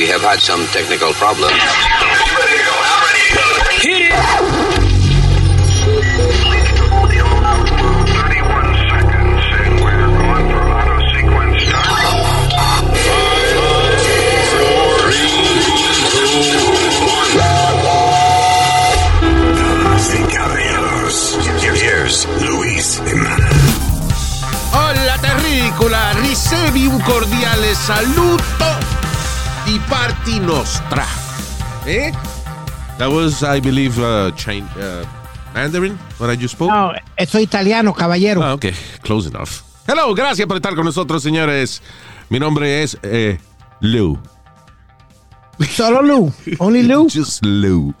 We have had some technical problems. Hit. Hola terrícola, ricevi un cordiale saluto di parti nostra. Eh? That was, I believe, uh, Chin- uh, Mandarin, what I just spoke. No, eso es italiano, caballero. Ah, ok, close enough. Hello, gracias por estar con nosotros, señores. Mi nombre es eh, Lou. Solo Lu. Only Lu. Just Lou.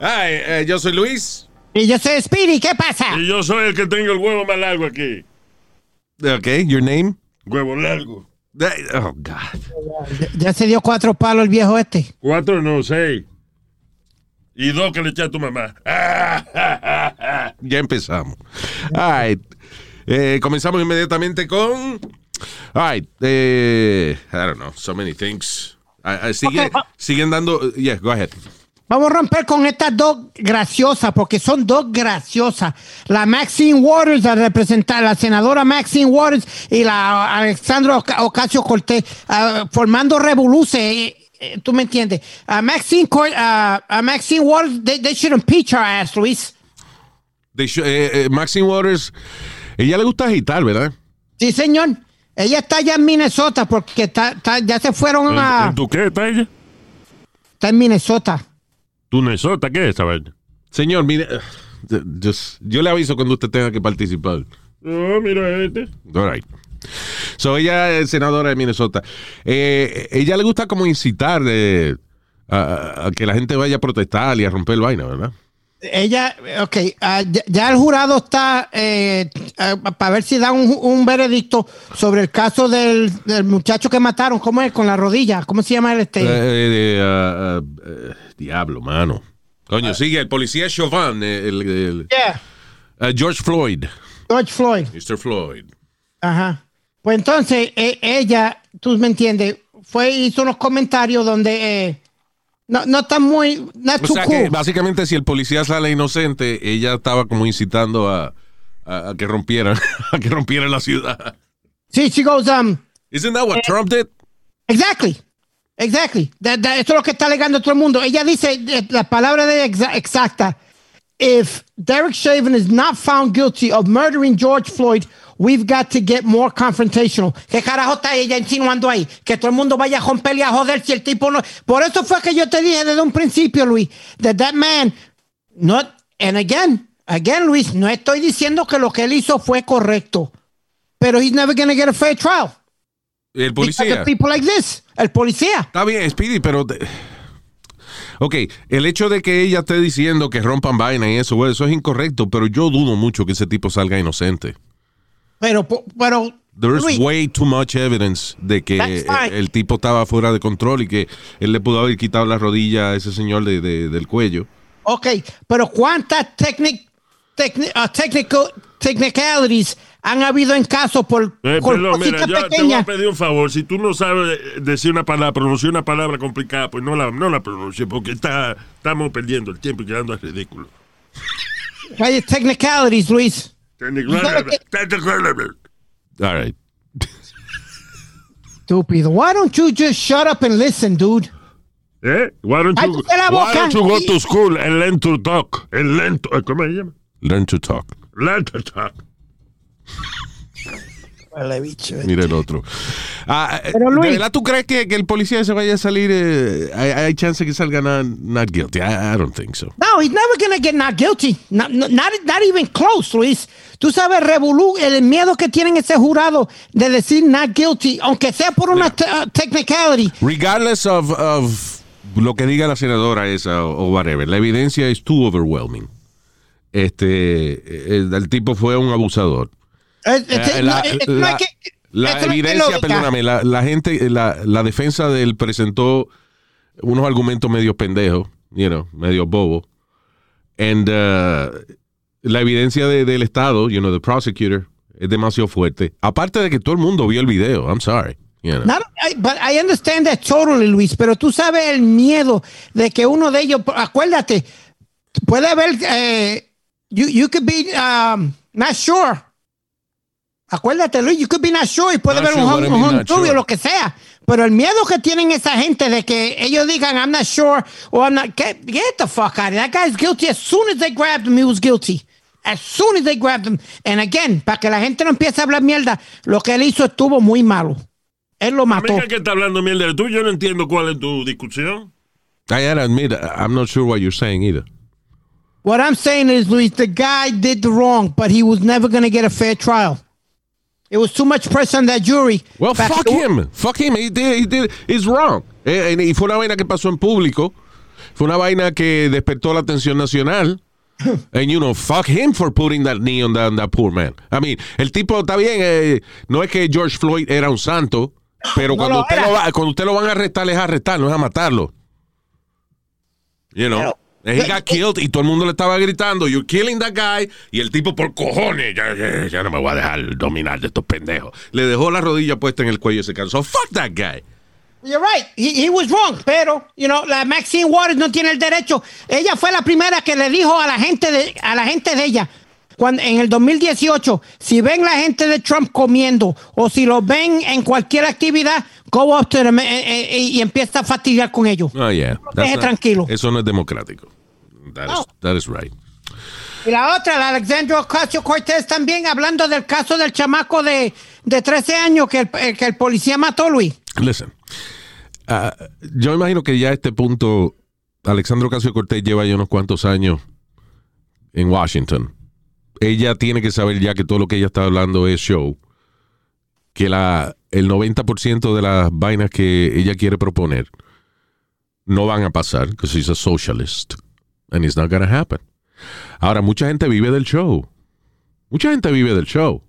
Ay, eh, yo soy Luis. Y yo soy Speedy, ¿qué pasa? Y yo soy el que tengo el huevo más largo aquí. Ok, your name? Huevo largo. Oh, God. Ya, ya se dio cuatro palos el viejo este. Cuatro, no, seis. Y dos que le eché a tu mamá. Ya empezamos. All right. Eh, comenzamos inmediatamente con. All right. Eh, I don't know. So many things. Ah, ah, sigue- Ok, va- siguen dando. Yeah, go ahead. Vamos a romper con estas dos graciosas, porque son dos graciosas. La Maxine Waters, la representar, la senadora Maxine Waters y la Alexandra Oca- Ocasio Cortés, ah, formando revoluce. eh, eh, ¿Tú me entiendes? A Maxine, a Maxine Waters, they, they should impeach her ass, Luis. They should- eh, eh, Maxine Waters. Ella le gusta agitar, ¿verdad? Sí, señor. Ella está allá en Minnesota porque está- está- ya se fueron a... ¿En tu qué está ella? Está en Minnesota. ¿Tu Nesota qué es esa vaina? Señor, mire. eh, yo le aviso cuando usted tenga que participar. Oh, mira este. All right. So, ella es senadora de Minnesota. Eh, ella le gusta como incitar de, a, a que la gente vaya a protestar y a romper el vaina, ¿verdad? Ella, ok, ah, ya, ya el jurado está para ver si da un, un veredicto sobre el caso del, del muchacho que mataron, ¿cómo es? Con la rodilla, ¿cómo se llama el este? Eh, eh, ah, ah, eh, diablo, mano. Coño, sigue el policía Chauvin, eh, el, el- Yeah, ah, George Floyd. George Floyd. Mr. Floyd. Ajá. Pues entonces, ella, tú me entiendes, fue, hizo unos comentarios donde eh, no, no está muy, not O too sea cool. que básicamente si el policía sale inocente, ella estaba como incitando a, a- a que rompieran, a que rompieran la ciudad. Sí, she goes, um, Isn't that what Trump did? Exactly. Exactly. That- that- eso es lo que está alegando todo el mundo. Ella dice eh, la palabra de exa- exacta. If Derek Chauvin is not found guilty of murdering George Floyd, we've got to get more confrontational. ¿Qué carajo está ella insinuando ahí? Que todo el mundo vaya a romper y a joder si el tipo no. Por eso fue que yo te dije desde un principio, Luis, that that man, not, and again, again, Luis, no estoy diciendo que lo que él hizo fue correcto, pero he's never going to get a fair trial. El policía. people like this. El policía. Está bien, Speedy, pero... te- Ok, el hecho de que ella esté diciendo que rompan vaina y eso, eso es incorrecto, pero yo dudo mucho que ese tipo salga inocente. Pero, pero. There's Luis, way too much evidence de que el, el tipo estaba fuera de control y que él le pudo haber quitado la rodilla a ese señor de- de- del cuello. ok, pero ¿cuántas technic, techni- uh, technical, technicalities han habido en casos por, Eh, por perdón, mira, yo te voy a pedir un favor. Si tú no sabes decir una palabra, pronunciar una palabra complicada, pues no la, no la pronuncie, porque está, estamos perdiendo el tiempo y quedando al ridículo. Hay technicalities, Luis. All right. Estúpido. Why don't you just shut up and listen, dude? ¿Eh? Why don't you, why don't you go to school and learn to talk? And learn to, ¿Cómo se llama? Learn to talk. Learn to talk. Mira el otro. Ah, eh, Pero, Luis- ¿De verdad tú crees que, que el policía se vaya a salir? eh, hay, hay chance que salga not, not guilty. I, I don't think so. No, he's never gonna get not guilty. Not, not, not even close, Luis. Tú sabes, Revolú, el miedo que tienen ese jurado de decir not guilty, aunque sea por una te- uh, technicality. Regardless of, of lo que diga la senadora esa o, o whatever, la evidencia es too overwhelming. Este, el, el tipo fue un abusador. La, evidencia, perdóname, la, la gente, la, la defensa de él presentó unos argumentos medio pendejos, you know, medio bobo. And uh, la evidencia de- del Estado, you know, the prosecutor, es demasiado fuerte. Aparte de que todo el mundo vio el video, I'm sorry. You know. Not- I- but I understand that totally, Luis, pero tú sabes el miedo de que uno de ellos, acuérdate, puede haber, eh, you, you could be um, not sure. Acuérdate, Luis, you could be not sure y puede Not haber sure, un, home- un sure? lo que sea. Pero el miedo que tienen esa gente de que ellos digan, I'm not sure, or I'm not, get, get the fuck out of here. That guy's guilty. As soon as they grabbed him, he was guilty. As soon as they grabbed him. And again, para que la gente no empiece a hablar mierda, lo que él hizo estuvo muy malo. Él lo mató. Amiga que está hablando mierda de tú, yo no entiendo cuál es tu discusión. I gotta admit, I'm not sure what you're saying either. What I'm saying is, Luis, the guy did the wrong, but he was never going to get a fair trial. It was too much pressure on that jury. Well, fuck him. Fuck him. He did, he did, he's wrong. Eh, eh, y fue una vaina que pasó en público. Fue una vaina que despertó la atención nacional. And you know, fuck him for putting that knee on that, on that poor man. I mean, el tipo está bien. eh, no es que George Floyd era un santo, pero No cuando, lo usted lo va, cuando usted lo van a arrestar, es a arrestar, no es a matarlo. You know. Pero- he got killed y todo el mundo le estaba gritando, you're killing that guy. Y el tipo, por cojones, ya, ya, ya no me voy a dejar dominar de estos pendejos. Le dejó la rodilla puesta en el cuello y se cansó. Fuck that guy. You're right. He, he was wrong. Pero, you know, la Maxine Waters no tiene el derecho. Ella fue la primera que le dijo a la gente de, a la gente de ella. Cuando, en el 2018, si ven la gente de Trump comiendo o si lo ven en cualquier actividad, go up to them eh, eh, eh, y empieza a fastidiar con ellos. Oh, yeah. Deje not- tranquilo. Eso no es democrático. That, is, No. that is right. Y la otra, la Alexandra Ocasio Cortés también hablando del caso del chamaco de, de 13 años que el, que el policía mató, Luis. Listen. ah, yo imagino que ya a este punto, Alexandro Casio Cortés lleva ya unos cuantos años en Washington. Ella tiene que saber ya que todo lo que ella está hablando es show. Que la, el 90% de las vainas que ella quiere proponer no van a pasar, because she's a socialist. And it's not gonna happen. Ahora, mucha gente vive del show. Mucha gente vive del show.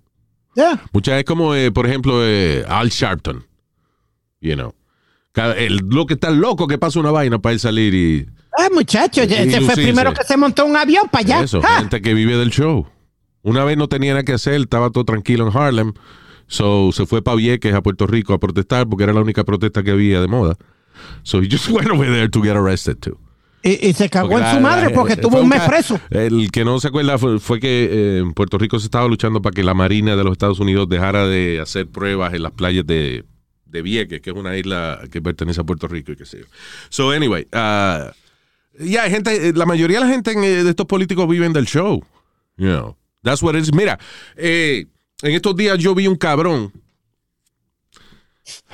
Yeah. Muchas es como, eh, por ejemplo, eh, Al Sharpton. You know. Cada- el, lo que está loco que pasa una vaina para él salir y. Ah, muchacho, ese fue el primero que se montó un avión para allá. Eso, Ah. gente que vive del show. Una vez no tenía nada que hacer, estaba todo tranquilo en Harlem. So se fue para Vieques, a Puerto Rico, a protestar porque era la única protesta que había de moda. So he just went over there to get arrested too. Y, y se cagó en su madre porque tuvo fue un mes preso. El que no se acuerda fue, fue que eh, en Puerto Rico se estaba luchando para que la Marina de los Estados Unidos dejara de hacer pruebas en las playas de, de Vieques, que es una isla que pertenece a Puerto Rico y qué sé yo. So, anyway, uh, ya hay gente, la mayoría de la gente en, eh, de estos políticos viven del show. You know, that's what it is. Mira, eh, en estos días yo vi un cabrón.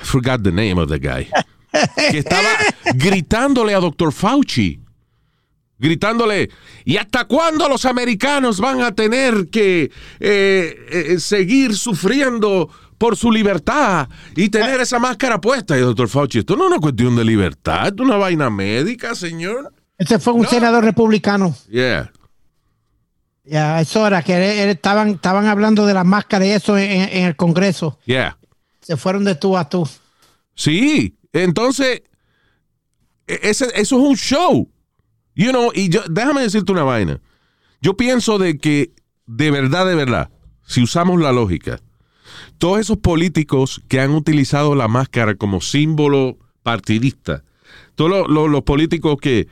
I forgot the name of the guy. que estaba gritándole a Dr. Fauci gritándole, ¿y hasta cuándo los americanos van a tener que eh, eh, seguir sufriendo por su libertad y tener esa máscara puesta? Y doctor Fauci, esto no es una cuestión de libertad, es una vaina médica, señor. Ese fue un senador republicano. Yeah. Ya, es hora que él- él estaban, estaban hablando de las máscaras y eso en, en el Congreso. Yeah. Se fueron de tú a tú. Sí, entonces, e- ese, eso es un show. You know, y yo, déjame decirte una vaina. Yo pienso de que, de verdad, de verdad, si usamos la lógica, todos esos políticos que han utilizado la máscara como símbolo partidista, todos los, los- los políticos que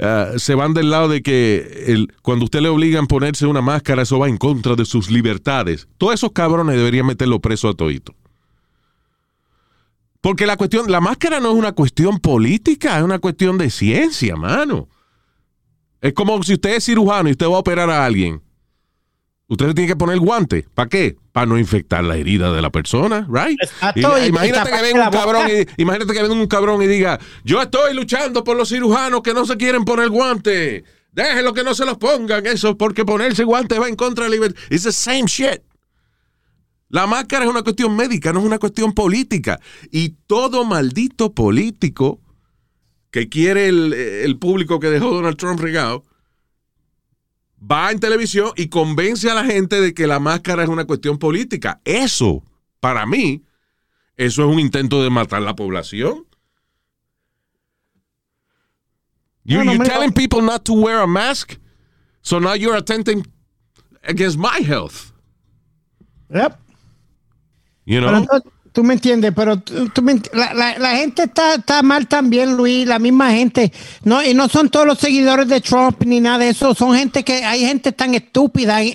ah, se van del lado de que el- cuando usted le obligan a ponerse una máscara, eso va en contra de sus libertades. Todos esos cabrones deberían meterlo preso a todito. Porque la cuestión, la máscara no es una cuestión política, es una cuestión de ciencia, mano. Es como si usted es cirujano y usted va a operar a alguien. Usted tiene que poner guante. ¿Para qué? Para no infectar la herida de la persona, right? Y- imagínate y que venga un cabrón y, imagínate que venga un cabrón y diga, yo estoy luchando por los cirujanos que no se quieren poner guante. Déjenlo que no se los pongan, eso, porque ponerse guante va en contra de la libertad. It's the same shit. La máscara es una cuestión médica, no es una cuestión política. Y todo maldito político que quiere el, el público que dejó Donald Trump regado va en televisión y convence a la gente de que la máscara es una cuestión política. Eso, para mí, eso es un intento de matar la población. You, No, no, you're telling people not to wear a mask, so now you're attempting against my health. Yep. You know? Pero entonces, Tú me entiendes, pero tú, tú me ent- la, la- la gente está, está mal también, Luis, la misma gente. No, y no son todos los seguidores de Trump ni nada de eso. Son gente que, hay gente tan estúpida en,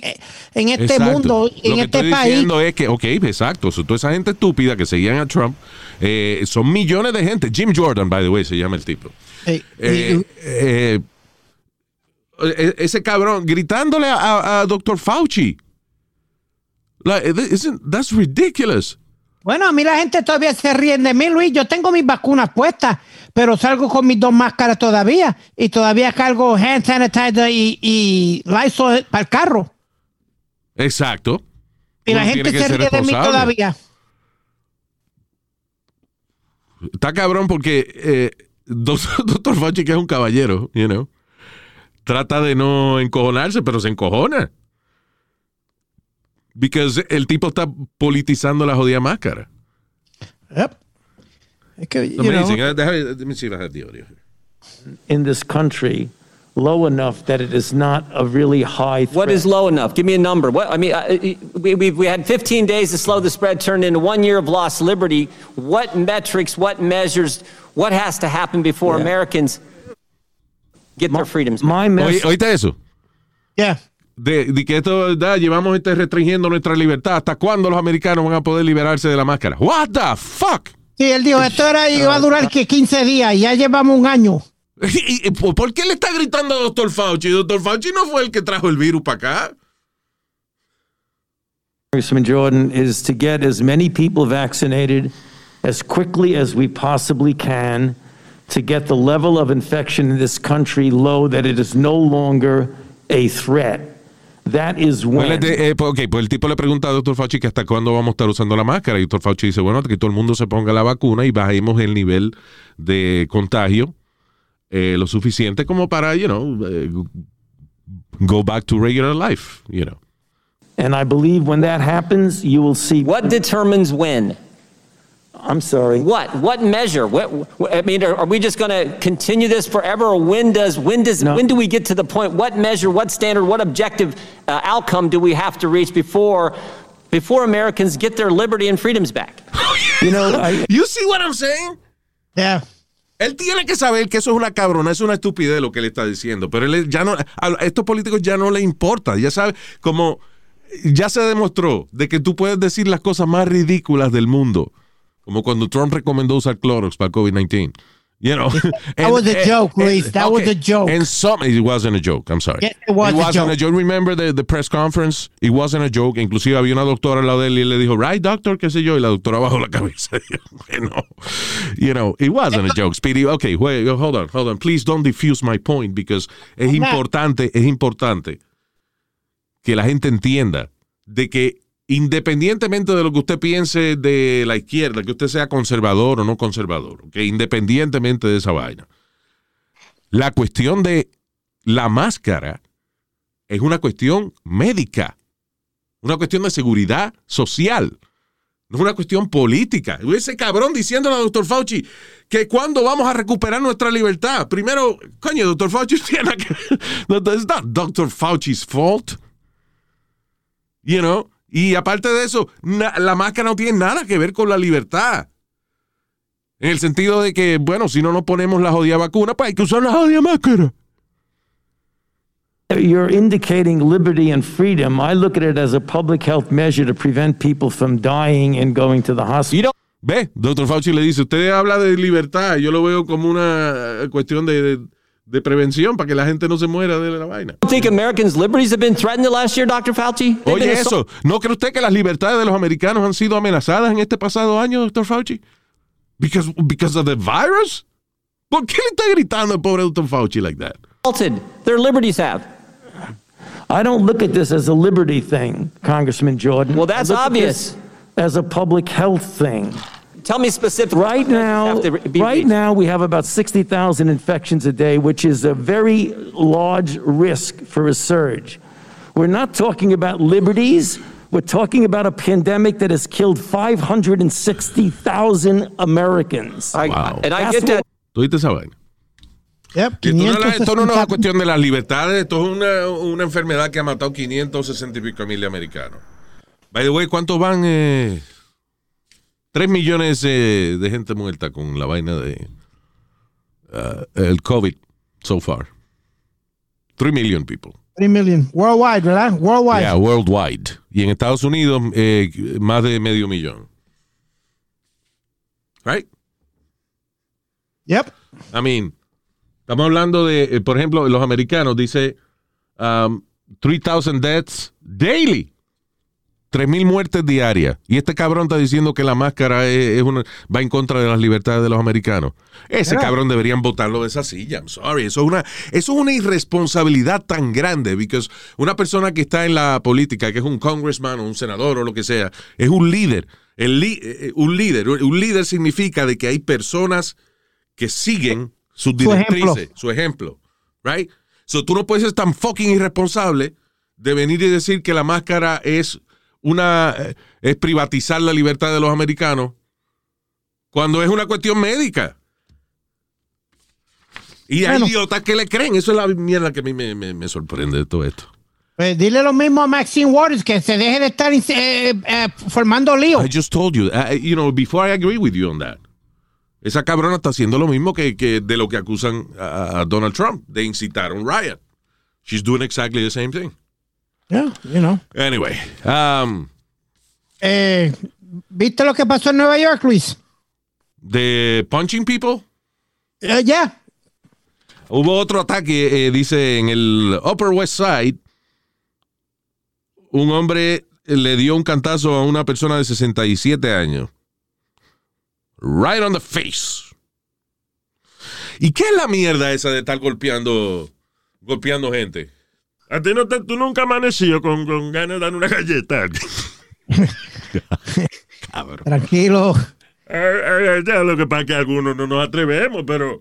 en este Exacto. mundo, Lo en que este estoy país. diciendo es que, ok, exacto. so, toda esa gente estúpida que seguían a Trump, eh, son millones de gente. Jim Jordan, by the way, se llama el tipo. Eh, Eh, ese cabrón gritándole a, a- a Dr. Fauci. Like, that's ridiculous. Bueno, a mí la gente todavía se ríen de mí, Luis. Yo tengo mis vacunas puestas, pero salgo con mis dos máscaras todavía. Y todavía cargo hand sanitizer y, y Lysol para el carro. Exacto. Y la gente se ríe de mí todavía. Está cabrón porque eh, Dr. Fauci, que es un caballero, you know, trata de no encojonarse, pero se encojona. Because el tipo está politizando la jodida máscara. Yep. Es que, you Amazing. know, Uh, let me see if I have the audio here. in this country low enough that it is not a really high threat. What is low enough? Give me a number. What, I mean, uh, we, we, we had 15 days to slow the spread, turned into one year of lost liberty. What metrics, what measures, what has to happen before Yeah. Americans get their freedoms? back? My Oye, message ¿Oíste eso? yeah. De, de que esto, da, llevamos este restringiendo nuestra libertad. ¿Hasta cuándo los americanos van a poder liberarse de la máscara? What the fuck? Sí, él dijo, esto era, iba a durar que 15 días y ya llevamos un año. ¿Y, y por qué le está gritando a Dr. Fauci? Dr. Fauci no fue el que trajo el virus para acá. Congressman Jordan is to get as many people vaccinated as quickly as we possibly can to get the level of infection in this country low that it is no longer a threat. That is Pues, when eh, pues, ok, pues el tipo le pregunta a Dr. Fauci que hasta cuándo vamos a estar usando la máscara. Y Dr. Fauci dice, bueno, que todo el mundo se ponga la vacuna y bajemos el nivel de contagio eh, lo suficiente como para, you know, eh, go back to regular life, you know. and I believe when that happens you will see What determines when? I'm sorry. What? What measure? What, what- I mean, are, are we just going to continue this forever, or when does when does No. when do we get to the point? What measure? What standard? What objective uh, outcome do we have to reach before before Americans get their liberty and freedoms back? You know, I, You see what I'm saying? Yeah. Él tiene que saber que eso es una cabrona, es una estupidez lo que le está diciendo, pero él ya no, a estos políticos ya no le importa, ya sabe, como ya se demostró de que tú puedes decir las cosas más ridículas del mundo, como cuando Trump recomendó usar Clorox para COVID-19. You know, That was a joke, Luis. That was a joke. And some, it wasn't a joke. I'm sorry. Yes, it was wasn't joke. a joke. Remember the, the press conference? It wasn't a joke. Inclusive había una doctora al lado de él y le dijo, right, doctor, qué sé yo, y la doctora bajó la cabeza. no. You know, it wasn't a joke, Speedy. Okay, wait, hold on, hold on. Please don't diffuse my point because es I'm not. importante, es importante que la gente entienda de que independientemente de lo que usted piense de la izquierda, que usted sea conservador o no conservador, que independientemente de esa vaina, la cuestión de la máscara es una cuestión médica, una cuestión de seguridad social, no es una cuestión política. Ese cabrón diciéndole a doctor Fauci que cuando vamos a recuperar nuestra libertad. Primero, coño, doctor Fauci tiene que... It's not Dr. Fauci's fault. You know? Y aparte de eso, na- la máscara no tiene nada que ver con la libertad. En el sentido de que, bueno, si no nos ponemos la jodida vacuna, pues hay que usar la jodida máscara. you're indicating liberty and freedom. I look at it as a public health measure to prevent people from dying and going to the hospital. Ve, doctor Fauci le dice, usted habla de libertad, yo lo veo como una eh, cuestión de, de- de prevención para que la gente no se muera de la vaina. think Americans' liberties have been threatened the last year, Dr. Fauci? They've Oye, eso, ¿no cree usted que las libertades de los americanos han sido amenazadas en este pasado año, doctor Fauci? Because, because of the virus? ¿Por qué le está gritando el pobre doctor Fauci like that? assaulted. Their liberties have. I don't look at this as a liberty thing, Congressman Jordan. Well, that's I look at obvious. this As a public health thing. Tell me specifically. Right now, be right reached. now we have about 60,000 infections a day, which is a very large risk for a surge. We're not talking about liberties. We're talking about a pandemic that has killed 560,000 Americans. I, Wow. And I get that. what- ¿Tú viste esa vaina? Yep. Que esto, no, es la- esto no es una cuestión de las libertades, esto es una, una enfermedad que ha matado 560 y pico mil americanos. By the way, ¿cuántos van? Eh, 3 millones eh, de gente muerta con la vaina de uh, el COVID so far. 3 million people. 3 million. Worldwide, ¿verdad? Worldwide. Yeah, worldwide. Y en Estados Unidos, eh, más de medio millón. Right? Yep. I mean, estamos hablando de, eh, por ejemplo, los americanos, dice um, 3,000 deaths daily. 3.000 muertes diarias. Y este cabrón está diciendo que la máscara es, es una, va en contra de las libertades de los americanos. Ese cabrón deberían votarlo de esa silla. I'm sorry. Eso es una, eso es una irresponsabilidad tan grande. Because una persona que está en la política, que es un congressman o un senador o lo que sea, es un líder. El li- eh, un líder. Un líder significa de que hay personas que siguen sus Su ejemplo. directrices, su ejemplo. Right? So tú no puedes ser tan fucking irresponsable de venir y decir que la máscara es una eh, es privatizar la libertad de los americanos cuando es una cuestión médica. Y hay Bueno. idiotas que le creen. Eso es la mierda que a mí me, me- me sorprende de todo esto. Pues dile lo mismo a Maxine Waters, que se deje de estar eh, eh, formando lío. I just told you, uh, you know, before I agree with you on that. Esa cabrona está haciendo lo mismo que, que de lo que acusan a, a Donald Trump, de incitar un riot. She's doing exactly the same thing. Yeah, you know. Anyway, um, Eh, ¿Viste lo que pasó en Nueva York, Luis? the punching people, Eh, ya. Hubo otro ataque, eh, dice, en el Upper West Side. Un hombre le dio un cantazo a una persona de 67 años. Right on the face. ¿Y qué es la mierda esa de estar golpeando, golpeando gente? A ti no te, tú nunca amaneció con, con ganas de dar una galleta. Tranquilo. Eh, eh, ya lo que pasa es que algunos no nos atrevemos, pero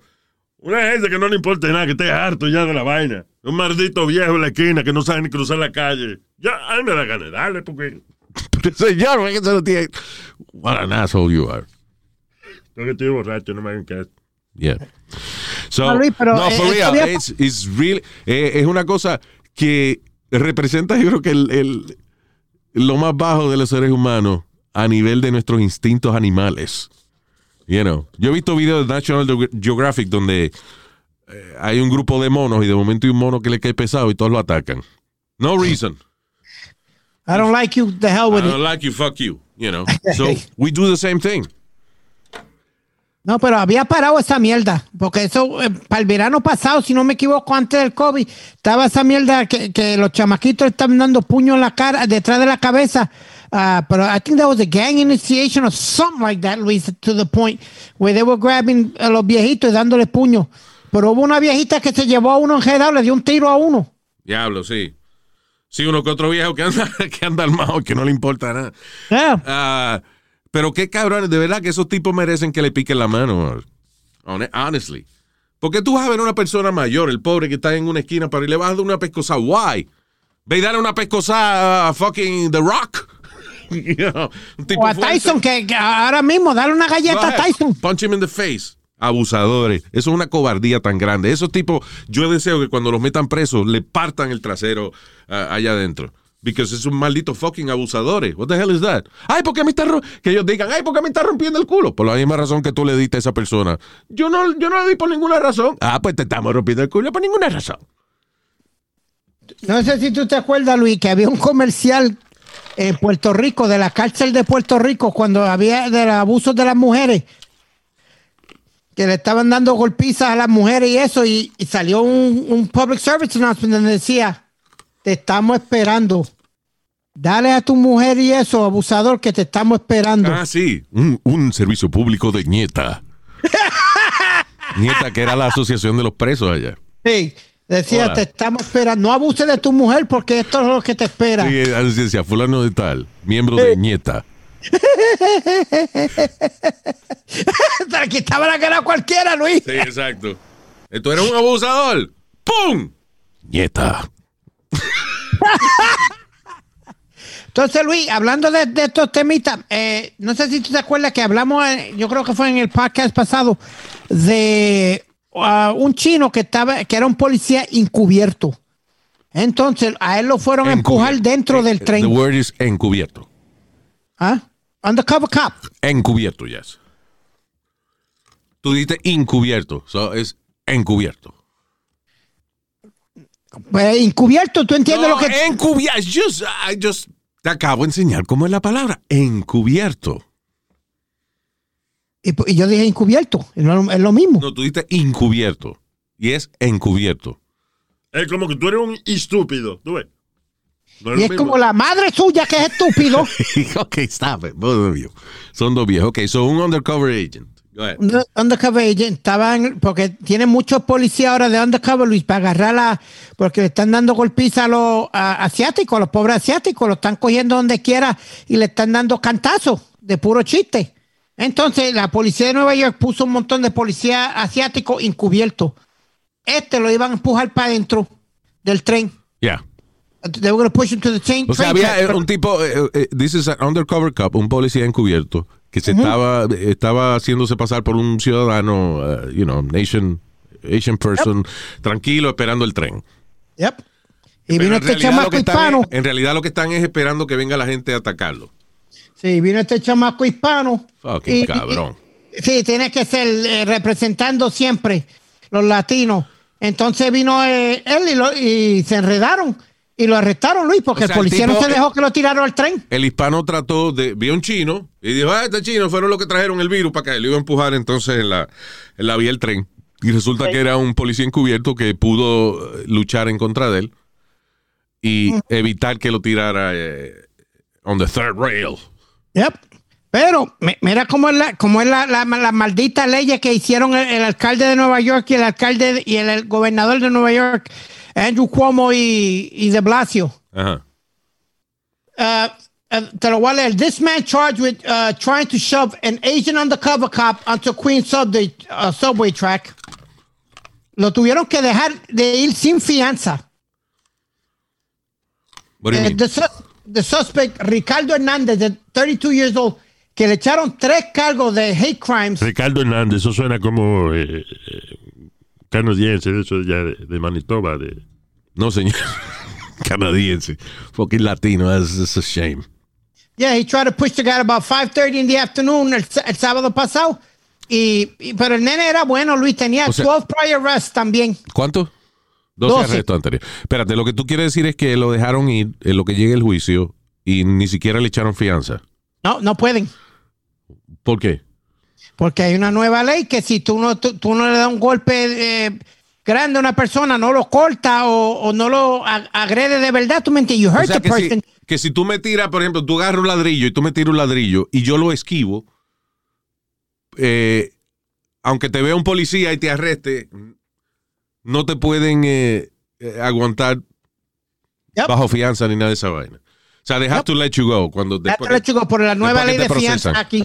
una gente que no le importa nada, que esté harto ya de la vaina. Un maldito viejo en la esquina que no sabe ni cruzar la calle. Ya, a mí me da ganas de darle porque Señor, ¿por qué se lo tiene? What an asshole you are. yo que estoy borracho, no me hagan caso. Yeah. So, No, Luis, pero, no, eh, for esto real, había- it's, it's really, eh, es una cosa que representa, yo creo que el, el- lo más bajo de los seres humanos a nivel de nuestros instintos animales. You know, yo he visto videos de National Geographic donde eh, hay un grupo de monos y de momento hay un mono que le cae pesado y todos lo atacan. No reason. I don't like you. The hell I with it. don't like you, fuck you. You know, so we do the same thing. No, pero había parado esa mierda. Porque eso, eh, para el verano pasado, si no me equivoco, antes del COVID, estaba esa mierda que, que los chamaquitos estaban dando puño en la cara, detrás de la cabeza. Ah, pero I think that was a gang initiation or something like that, Luis, to the point where they were grabbing a los viejitos y dándole puño. Pero hubo una viejita que se llevó a uno enredado, le dio un tiro a uno. Diablo, sí. Sí, uno que otro viejo que anda, que anda armado que no le importa nada. Yeah. Ah, pero qué cabrones, de verdad que esos tipos merecen que le piquen la mano. Hon- Honestly. Porque tú vas a ver a una persona mayor, el pobre que está en una esquina, para y le vas a dar una pescosa. Why? Ve y darle una pescosa a fucking The Rock. You know, un tipo O a. Tyson, que, que ahora mismo, dale una galleta a. Tyson. Punch him in the face. Abusadores. Eso es una cobardía tan grande. Esos tipos, yo deseo que cuando los metan presos, le partan el trasero ah, allá adentro. Because es un maldito fucking abusadores. What the hell is that? Ay, ¿por qué me está ro-" Que ellos digan, ay, ¿por qué me está rompiendo el culo? Por la misma razón que tú le diste a esa persona. Yo no, yo no le di por ninguna razón. Ah, pues te estamos rompiendo el culo por ninguna razón. No sé si tú te acuerdas, Luis, que había un comercial en Puerto Rico, de la cárcel de Puerto Rico, cuando había de los abusos de las mujeres, que le estaban dando golpizas a las mujeres y eso, y, y salió un, un public service announcement donde decía, te estamos esperando. Dale a tu mujer y eso, abusador, que te estamos esperando. Ah, sí. Un, un servicio público de nieta. nieta, que era la asociación de los presos allá. Sí, decía, Hola. te estamos esperando. No abuses de tu mujer porque esto es lo que te espera. Sí, así decía, fulano de tal, miembro de nieta. Le quitaba la cara cualquiera, Luis. Sí, exacto. Esto era un abusador. ¡Pum! Nieta. Entonces, Luis, hablando de, de estos temitas, eh, no sé si tú te acuerdas que hablamos, eh, yo creo que fue en el podcast pasado, de ah, un chino que estaba, que era un policía encubierto. Entonces, a él lo fueron a empujar dentro del The tren. word is encubierto. ¿Ah? Undercover cop. Encubierto, yes. Tú dijiste encubierto, so es encubierto. Pues, encubierto, tú entiendes No, lo que. encubierto. Just, I just te acabo de enseñar cómo es la palabra. Encubierto. Y, y yo dije encubierto. Es lo, es lo mismo. No, tú dijiste encubierto. Y es encubierto. Es como que tú eres un estúpido, ¿tú ves? No y es como la madre suya que es estúpido. ok, stop it. Both of you. Son dos viejos. Ok, so un undercover agent. Un undercover agent estaban porque tienen muchos policías ahora de undercover Luis para agarrarla porque le están dando golpiza a los a- asiáticos, a los pobres asiáticos, lo están cogiendo donde quiera y le están dando cantazos de puro chiste. Entonces la policía de Nueva York puso un montón de policías asiáticos encubiertos. Este lo iban a empujar para adentro del tren. Yeah. They were going to push him to the train. O sea, train había track. eh, un tipo, eh, eh, this is an undercover cop, un policía encubierto, que se estaba, estaba haciéndose pasar por un ciudadano, uh, you know, nation, Asian person, tranquilo, esperando el tren. Yep. Y Pero vino este chamaco hispano. es- en realidad lo que están es esperando que venga la gente a atacarlo. Sí, vino este chamaco hispano. Fucking Y- cabrón. y- sí, tiene que ser eh, representando siempre los latinos. Entonces vino eh, él y, lo- y se enredaron y lo arrestaron, Luis, porque O sea, el el policía no se dejó que lo tiraron al tren. El hispano trató de, vio un chino y dijo, ah, este chino fueron los que trajeron el virus para acá. Y le iba a empujar entonces en la, en la vía del tren. Y resulta que era un policía encubierto que pudo eh, luchar en contra de él y evitar que lo tirara eh, on the third rail. Yep. Pero mi- mira cómo es la, cómo es la, la, la maldita ley que hicieron el, el alcalde de Nueva York y el alcalde de- y el, el gobernador de Nueva York, Andrew Cuomo y, y de Blasio. Ajá. Uh, uh, te lo voy a leer. This man charged with uh, trying to shove an Asian undercover cop onto Queens subway, uh, subway track. Lo tuvieron que dejar de ir sin fianza. What do you Eh, mean? the, sus- the suspect, Ricardo Hernández, de 32 years old, que le echaron tres cargos de hate crimes. Ricardo Hernández, eso suena como eh, eh, canadiense, eso ya de, de Manitoba. De, No, señor. Canadiense. Fucking latino. That's, that's a shame. Yeah, he tried to push the guy about 5.30 in the afternoon el, el sábado pasado. Y, y- pero el nene era bueno, Luis, tenía O sea- 12 prior arrests también. ¿Cuánto? 12 Doce. arrestos anteriores. Espérate, lo que tú quieres decir es que lo dejaron ir en lo que llegue el juicio y ni siquiera le echaron fianza. No, no pueden. ¿Por qué? Porque hay una nueva ley que si tú no, tú, tú no le das un golpe eh, grande a una persona, no lo corta o, o no lo ag- agrede de verdad, tú me entiendes. You O hurt sea, the que si, person. que si tú me tiras, por ejemplo, tú agarras un ladrillo y tú me tiras un ladrillo y yo lo esquivo, eh, aunque te vea un policía y te arreste, no te pueden eh, aguantar Yep. bajo fianza ni nada de esa vaina. O sea, they have Yep. to let you go. Cuando, después te lo que- chico por la nueva ley de fianza aquí.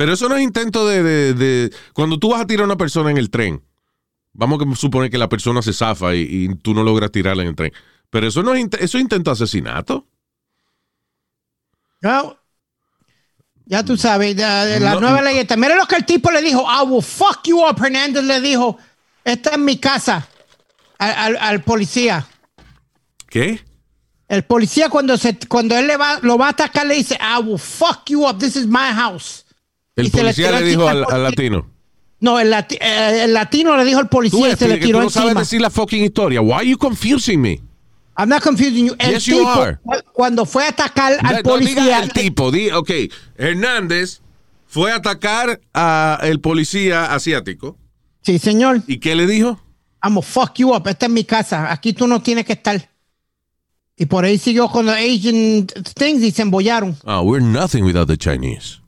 Pero eso no es intento de, de- de- Cuando tú vas a tirar a una persona en el tren, vamos a suponer que la persona se zafa y, y tú no logras tirarla en el tren. Pero eso no es, eso es intento de asesinato. No. Ya tú sabes, la, la No. nueva ley esta. Mira lo que el tipo le dijo. I will fuck you up. Hernández le dijo, esta es mi casa al, al- al policía. ¿Qué? El policía cuando se cuando él le va, lo va a atacar le dice, I will fuck you up. This is my house. El Y policía le dijo al, latino. No, el, lati- eh, el latino le dijo al Tú, policía y ves, se le que tiró tú no sabes decir la fucking historia. Why are you confusing me? I'm not confusing you. El Yes, you are. cuando fue a atacar al No diga policía, el tipo. Di, ok, Hernández fue a atacar al policía asiático. sí, señor, ¿Y qué le dijo? I'm gonna fuck you up. Esta es mi casa. Aquí tú no tienes que estar. Y por ahí siguió con los Asian things y se embollaron. Oh, we're nothing without the Chinese.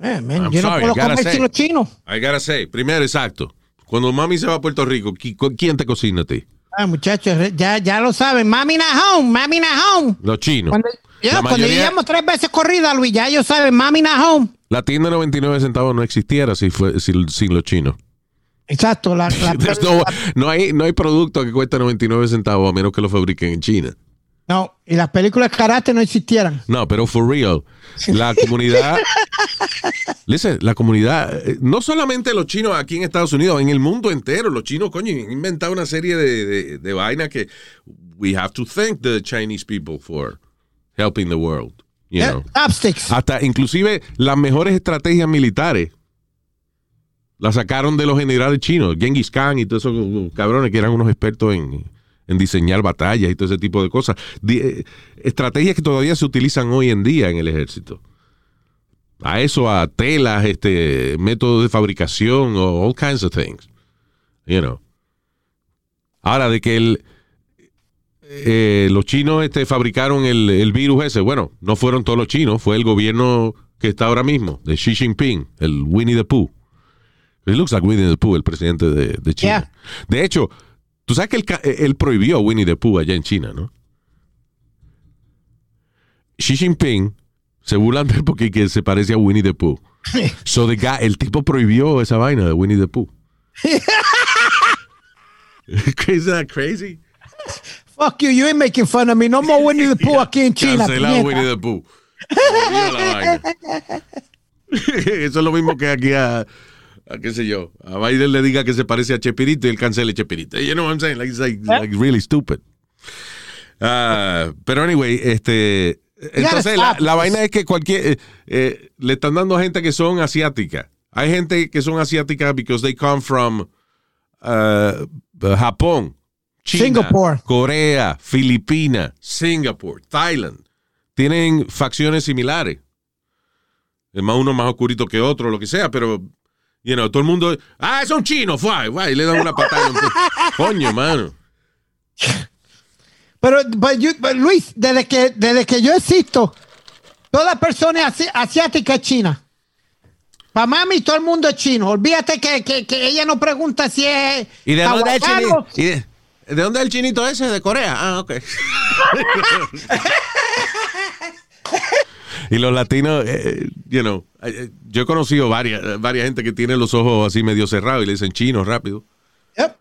Eh, man, yo sorry, no puedo comer say. sin los chinos. I gotta say, primero, exacto. Cuando mami se va a Puerto Rico, ¿qui- cu- ¿quién te cocina a ti? Ah, muchachos, ya, ya lo saben. Mami na home, mami na home. Los chinos. Cuando, ya, La cuando mayoría- llegamos tres veces corrida, Luis, ya ellos saben, mami na home. La tienda de 99 centavos no existiera si fue, si- sin los chinos. Exacto. La, la- no, hay, no hay producto que cueste 99 centavos a menos que lo fabriquen en China. No, y las películas de karate no existieran. No, pero for real, la comunidad, listen, la comunidad, eh, no solamente los chinos aquí en Estados Unidos, en el mundo entero, los chinos, coño, han inventado una serie de, de, de vainas que we have to thank the Chinese people for helping the world. You Yeah, know. Hasta inclusive las mejores estrategias militares las sacaron de los generales chinos, Genghis Khan y todos esos cabrones que eran unos expertos en, en diseñar batallas y todo ese tipo de cosas. Eh, estrategias que todavía se utilizan hoy en día en el ejército. A eso, a telas, este, métodos de fabricación, o all kinds of things. You know. Ahora, de que el, eh, los chinos este, fabricaron el, el virus ese. Bueno, no fueron todos los chinos, fue el gobierno que está ahora mismo, de Xi Jinping, el Winnie the Pooh. It looks like Winnie the Pooh, el presidente de, de China. Yeah. De hecho, tú sabes que él, ca- él prohibió a Winnie the Pooh allá en China, ¿no? Xi Jinping se burlan de porque que se parece a Winnie the Pooh. So the guy- el tipo prohibió esa vaina de Winnie the Pooh. Is that crazy? Fuck you, you ain't making fun of me. No more Winnie the Pooh aquí en China. Cancelado. Winnie the Pooh. Eso es lo mismo que aquí a, a qué sé yo, a Biden le diga que se parece a Chepirito y él cancele Chepirito. You know what I'm saying? Like, it's like, like really stupid. Ah, pero anyway, este, entonces la, la vaina es que cualquier, eh, eh, le están dando a gente que son asiáticas. Hay gente que son asiáticas because they come from uh, Japón, China, Singapore. Corea, Filipinas, Singapore, Thailand. Tienen facciones similares. Es más uno más oscurito que otro, lo que sea, pero you know, todo el mundo, ah, son chinos, fue, fue, y le dan una patada. en un Coño, mano. Pero, but you- but Luis, desde que, desde que yo existo, toda persona asi- asiática es china. Para mami, todo el mundo es chino. Olvídate que, que, que ella no pregunta si es. ¿Y de dónde es de, de dónde es el chinito ese? ¿De Corea? Ah, ok. y los latinos, eh, you know, yo he conocido varias, varias gente que tiene los ojos así medio cerrados y le dicen chinos rápido. Yep.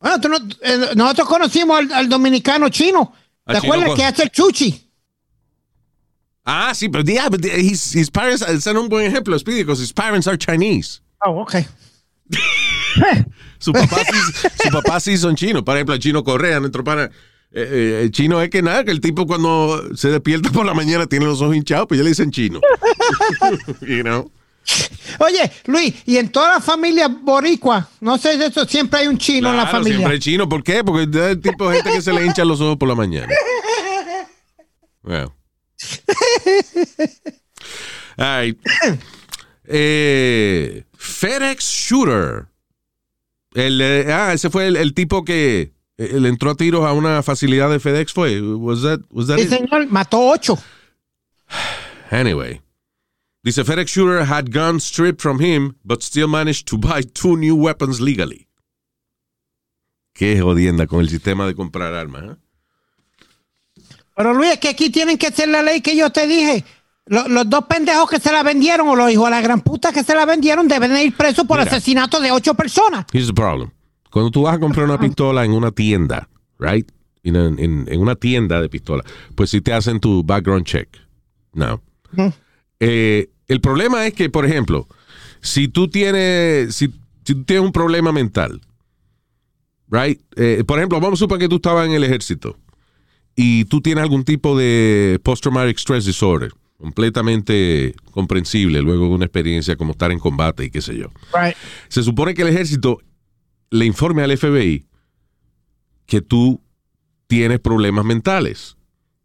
Bueno, tú no- eh, nosotros conocimos al, al dominicano chino. ¿Te chino acuerdas que hace el chuchi? Ah, sí, pero yeah, but his, his parents, ese es un buen ejemplo, Speedy, because his parents are Chinese. Oh, ok. Su papá, sí, su papá sí son chinos. Por ejemplo, el chino Correa, nuestro pana. Eh, eh, el chino es que nada, que el tipo cuando se despierta por la mañana tiene los ojos hinchados, pues ya le dicen chino. you know? Oye, Luis, y en toda la familia boricua, no sé de eso, siempre hay un chino en la familia. siempre es chino. ¿Por qué? Porque es el tipo de gente que se le hinchan los ojos por la mañana. Well. All right. Eh, FedEx Shooter. El, eh, ah, ese fue el, el tipo que eh, le entró a tiros a una facilidad de FedEx, ¿fue? Was that, was that Sí, it? señor, mató ocho. Anyway. Dice FedEx Shooter had guns stripped from him, but still managed to buy two new weapons legally. Qué jodienda con el sistema de comprar armas. ¿eh? Pero Luis, es que aquí tienen que hacer la ley que yo te dije. Lo- Los, dos pendejos que se la vendieron o los hijos de la gran puta que se la vendieron deben de ir presos por Mira. asesinato de ocho personas. Here's the problem. Cuando tú vas a comprar una pistola en una tienda, right? En, en- en una tienda de pistola, pues si te hacen tu background check. No. Eh, el problema es que, por ejemplo, si tú tienes, si, si tú tienes un problema mental, right? Eh, por ejemplo, vamos a suponer que tú estabas en el ejército y tú tienes algún tipo de post-traumatic stress disorder, completamente comprensible luego de una experiencia como estar en combate y qué sé yo. Right. Se supone que el ejército le informe al FBI que tú tienes problemas mentales.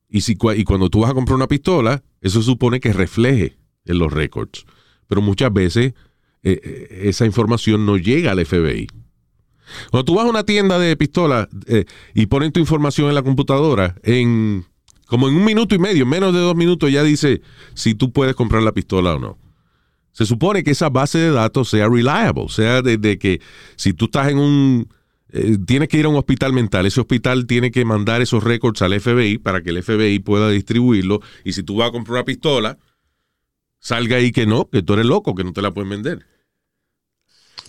Y, si, y cuando tú vas a comprar una pistola, eso supone que refleje en los récords. Pero muchas veces eh, eh, esa información no llega al FBI. Cuando tú vas a una tienda de pistolas eh, y ponen tu información en la computadora, en como en un minuto y medio, en menos de dos minutos, ya dice si tú puedes comprar la pistola o no. Se supone que esa base de datos sea reliable, sea de, de que si tú estás en un... eh, tienes que ir a un hospital mental, ese hospital tiene que mandar esos récords al FBI para que el FBI pueda distribuirlo y si tú vas a comprar una pistola, salga ahí que no, que tú eres loco, que no te la pueden vender.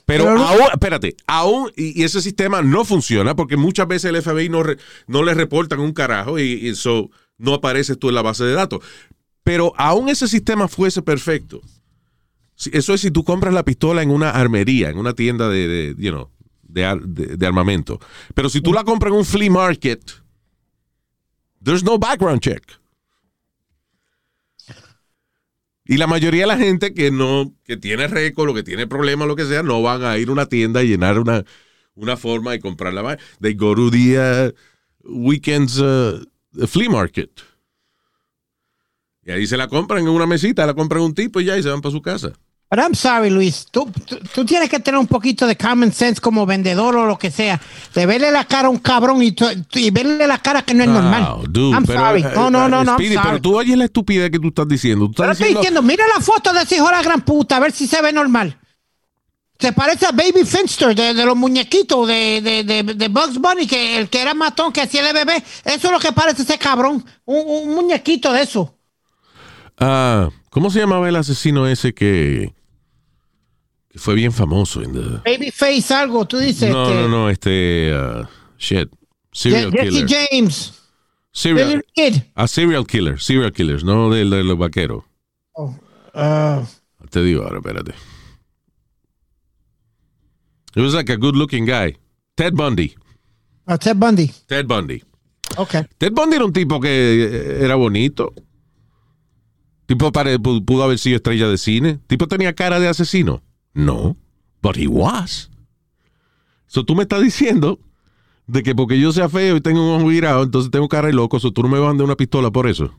Pero, Pero aún, espérate, aún, y, y ese sistema no funciona porque muchas veces el FBI no, re- no le reportan un carajo y, y so no apareces tú en la base de datos. Pero aún ese sistema fuese perfecto, eso es si tú compras la pistola en una armería, en una tienda de, you know, de- de armamento. Pero si tú la compras en un flea market, there's no background check. Y la mayoría de la gente que no, que tiene récord o que tiene problemas, lo que sea, no van a ir a una tienda y llenar una, una forma y comprar la vaina. They go to the uh, weekends uh, flea market. Y ahí se la compran en una mesita, la compran un tipo y ya y se van para su casa. But I'm sorry, Luis. Tú, tú, tú tienes que tener un poquito de common sense como vendedor o lo que sea. De verle la cara a un cabrón y, y verle la cara que no es normal. Wow, dude, I'm pero, sorry. eh, No, no, no, no. I'm sorry. pero tú oyes la estupidez que tú estás diciendo. Tú Pero estás estoy diciendo, diciendo, mira la foto de ese hijo de la gran puta, a ver si se ve normal. Se parece a Baby Finster de, de los muñequitos de, de, de, de Bugs Bunny, que el que era matón, que hacía de bebé. Eso es lo que parece ese cabrón. Un, un muñequito de eso. ah, ¿cómo se llamaba el asesino ese que, que fue bien famoso? en the- Baby Face, algo, tú dices. no, no, no, este, ah, shit, serial Je- Jesse killer. James. Serial, Kid. a serial killer, serial killers, no de, de los vaqueros. Ah, Te digo ahora, espérate. He was like a good looking guy. Ted Bundy. ah, Ted Bundy. Ted Bundy. Ok. Ted Bundy era un tipo que eh, era bonito. Tipo pare- pu- pudo haber sido estrella de cine. Tipo tenía cara de asesino. No. But he was. So tú me estás diciendo de que porque yo sea feo y tengo un ojo virado, entonces tengo cara de loco, so tú no me vas a una pistola por eso.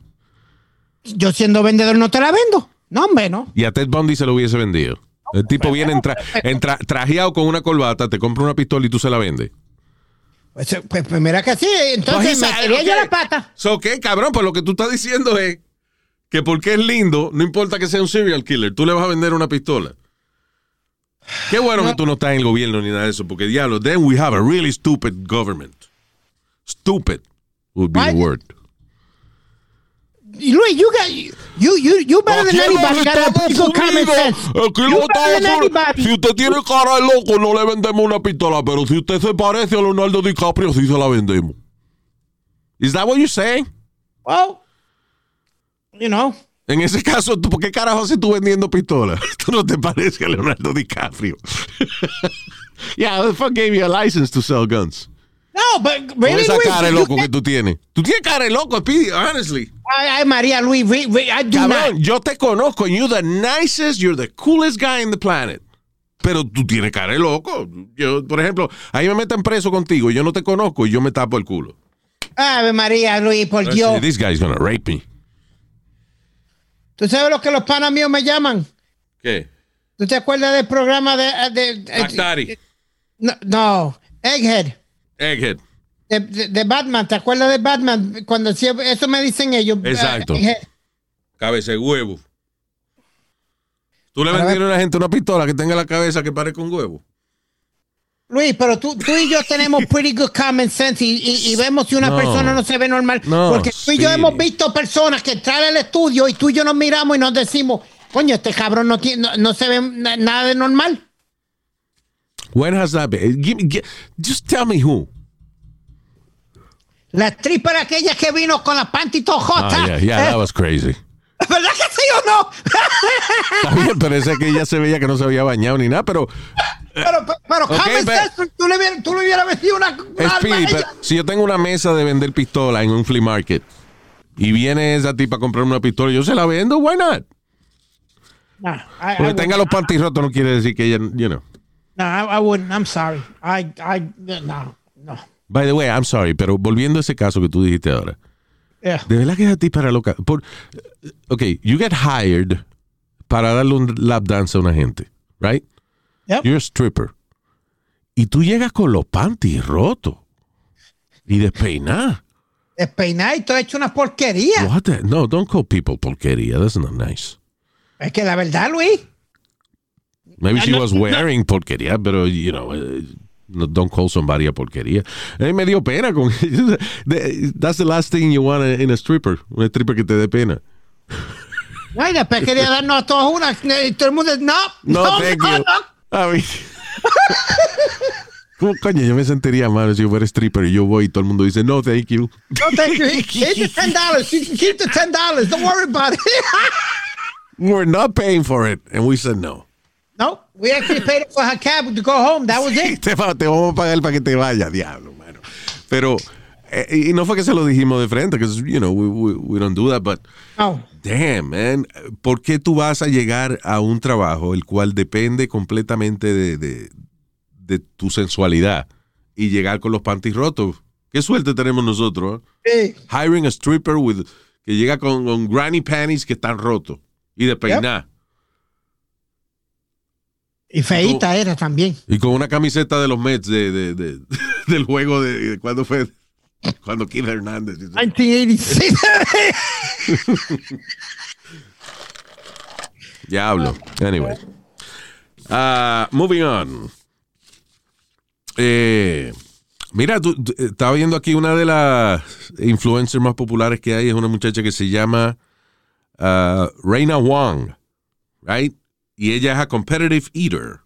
Yo siendo vendedor no te la vendo. No, hombre, no. Y a Ted Bundy se lo hubiese vendido. El tipo viene en tra- en tra- trajeado con una corbata, te compra una pistola y tú se la vendes. Pues, pues, pues mira que sí. Entonces Pues, me quería yo la pata. So, ¿qué, cabrón? Pues lo que tú estás diciendo es que porque es lindo, no importa que sea un serial killer, tú le vas a vender una pistola. Qué bueno que tú no estás en el gobierno ni nada de eso, porque diablo, then we have a really stupid government. Stupid would be the What? word. Y Luis, you got you you you better than anybody got a pretty good common sense. You better than anybody. Si usted tiene cara de loco, no le vendemos una pistola, pero si usted se parece a Leonardo DiCaprio, sí se la vendemos. Is that what you're saying? Well, you know. En ese caso, ¿tú, ¿por qué carajo haces tú vendiendo pistolas? Tú no te pareces a Leonardo DiCaprio. yeah, the fuck gave you a license to sell guns. No, but Con really, esa Luis, cara de loco que tú tienes. Tú tienes cara de loco, Speedy, honestly. Ay, ay, María Luis, I do Cabrón, not. yo te conozco. and You're the nicest, you're the coolest guy in the planet. Pero tú tienes cara de loco. Yo, por ejemplo, ahí me meten preso contigo yo no te conozco y yo me tapo el culo. Ave María Luis, por Dios. This guy's gonna rape me. ¿Tú sabes lo que los panas míos me llaman? ¿Qué? ¿Tú te acuerdas del programa de... de- de- Mac Daddy. no, no, Egghead. Egghead. De, de- de Batman, ¿te acuerdas de Batman? Cuando eso me dicen ellos. Exacto. eh, Egghead. Cabeza de huevo. ¿Tú le vendieron a la gente una pistola que tenga la cabeza que parezca un huevo? Luis, pero tú, tú y yo tenemos pretty good common sense y, y- y vemos si una No. persona no se ve normal. No, porque tú y yo hemos visto personas que entran al estudio y tú y yo nos miramos y nos decimos, coño, este cabrón no, tiene, no, no se ve na- nada de normal. When has that been? Give just tell me who. La stripper aquella que vino con la panty todo jota. Ah, yeah, yeah, Eh, that was crazy. ¿Verdad que sí o no? Está bien, pero que ella se veía que no se había bañado ni nada, pero pero, pero, Ok, common pero- tú le, hubieras- tú le hubieras metido una, una Speedy, pero si yo tengo una mesa de vender pistola en un flea market y viene esa tipa a comprarme una pistola, yo se la vendo, why not? No, I, I Porque tenga los panties rotos no quiere decir que ella, you know. No, I, I wouldn't. I'm sorry. I, I, no, no. By the way, I'm sorry, pero volviendo a ese caso que tú dijiste ahora, Yeah. de verdad que esa tipa era loca. Por, ok, you get hired para darle un lap dance a una gente, right? Yep. You're a stripper. Y tú llegas con los panties rotos y despeinada. Despeinado y todo hecho una porquería. What the- No, don't call people porquería. That's not nice. Es que la verdad, Luis. Maybe she no, was no. wearing porquería, pero, you know, eh, no, don't call somebody a porquería. Mí me dio pena con That's the last thing you want in a stripper. Un stripper que te dé pena. No, y después quería darnos a todos una. Y todo el mundo, no, No, no, thank no, you. no. A mí. ¿Cómo coño? Yo me sentiría mal si yo fuera stripper y yo voy y todo el mundo dice, no, thank you. No, thank you. Keep the ten dollars. You can keep the ten dollars. Don't worry about it. We're not paying for it. And we said no. no, we actually paid for her cab to go home. That was it. te, va- te vamos a pagar para que te vayas, diablo, mano. Pero y no fue que se lo dijimos de frente, because, you know, we, we, we don't do that, but No. damn, man, ¿por qué tú vas a llegar a un trabajo el cual depende completamente de, de, de tu sensualidad y llegar con los panties rotos? Qué suerte tenemos nosotros, ¿eh? Sí. Hiring a stripper with, que llega con, con granny panties que están rotos y de peinar. Y feita era también. Y con una camiseta de los Mets de, de- de- del juego de, de cuando fue cuando Keith Hernández. hizo- 1986. Diablo. Anyway. Ah, moving on. Eh, mira, tú, tú- estaba viendo aquí una de las influencers más populares que hay. Es una muchacha que se llama ah, Reina Wong. Right? Y ella es a competitive eater.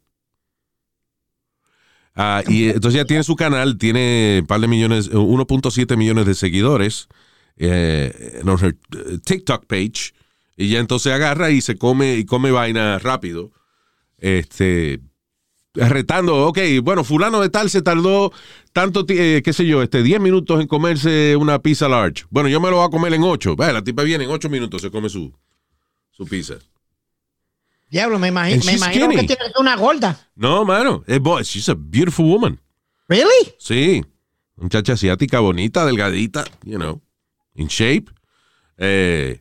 Ah, y entonces ella tiene su canal, tiene un par de millones, 1.7 millones de seguidores eh, en her eh, TikTok page. Y ya entonces agarra y se come y come vaina rápido. Este retando, ok, bueno, fulano de tal se tardó tanto, eh, qué sé yo, este 10 minutos en comerse una pizza large. Bueno, yo me lo voy a comer en 8. la tipa viene en 8 minutos, se come su, su pizza. Diablo, me imagino, me imagino que tiene una gorda. No, mano, bo- she's a beautiful woman. ¿Really? Sí, muchacha asiática bonita, delgadita, you know, in shape. Eh,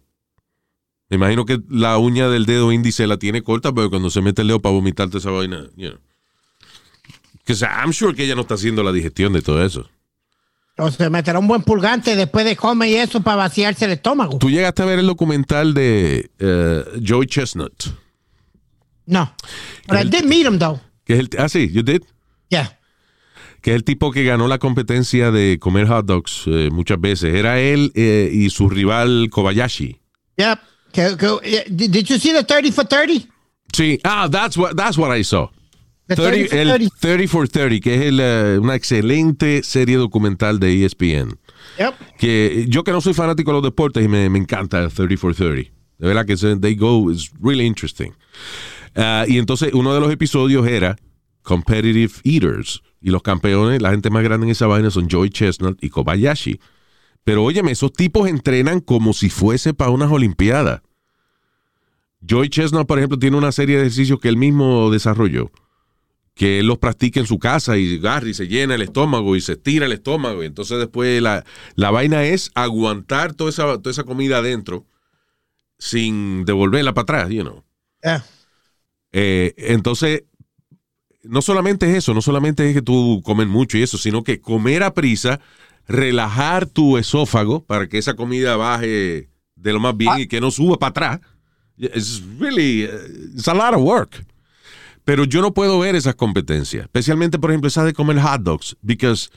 me imagino que la uña del dedo índice la tiene corta, pero cuando se mete el dedo para vomitarte esa vaina, you know. Que sea, I'm sure que ella no está haciendo la digestión de todo eso. O se meterá un buen purgante después de comer y eso para vaciarse el estómago. Tú llegaste a ver el documental de eh, Joey Chestnut, No. But I did meet him though. que es el, ah sí, you did, Yeah. que es el tipo que ganó la competencia de comer hot dogs eh, muchas veces. Era él eh, y su rival Kobayashi. Yep. Que- que- did you see the 30 for 30? Sí, ah, that's what, that's what I saw. The 30, 30 for el 30. 30 for 30, que es el, eh, una excelente serie documental de ESPN. Yep. Que yo que no soy fanático de los deportes y me, me encanta el 30 for 30. De verdad que They Go is really interesting. Ah, y entonces uno de los episodios era Competitive Eaters. Y los campeones, la gente más grande en esa vaina son Joey Chestnut y Kobayashi. Pero óyeme, esos tipos entrenan como si fuese para unas Olimpiadas. Joey Chestnut, por ejemplo, tiene una serie de ejercicios que él mismo desarrolló que él los practica en su casa y agarra y se llena el estómago y se estira el estómago. Y entonces después la, la vaina es aguantar toda esa, toda esa comida adentro sin devolverla para atrás, you know. Yeah. Eh, entonces, no solamente es eso, no solamente es que tú comes mucho y eso, sino que comer a prisa, relajar tu esófago para que esa comida baje de lo más bien y que no suba para atrás. It's really, uh, it's a lot of work. Pero yo no puedo ver esas competencias, especialmente, por ejemplo, esas de comer hot dogs, because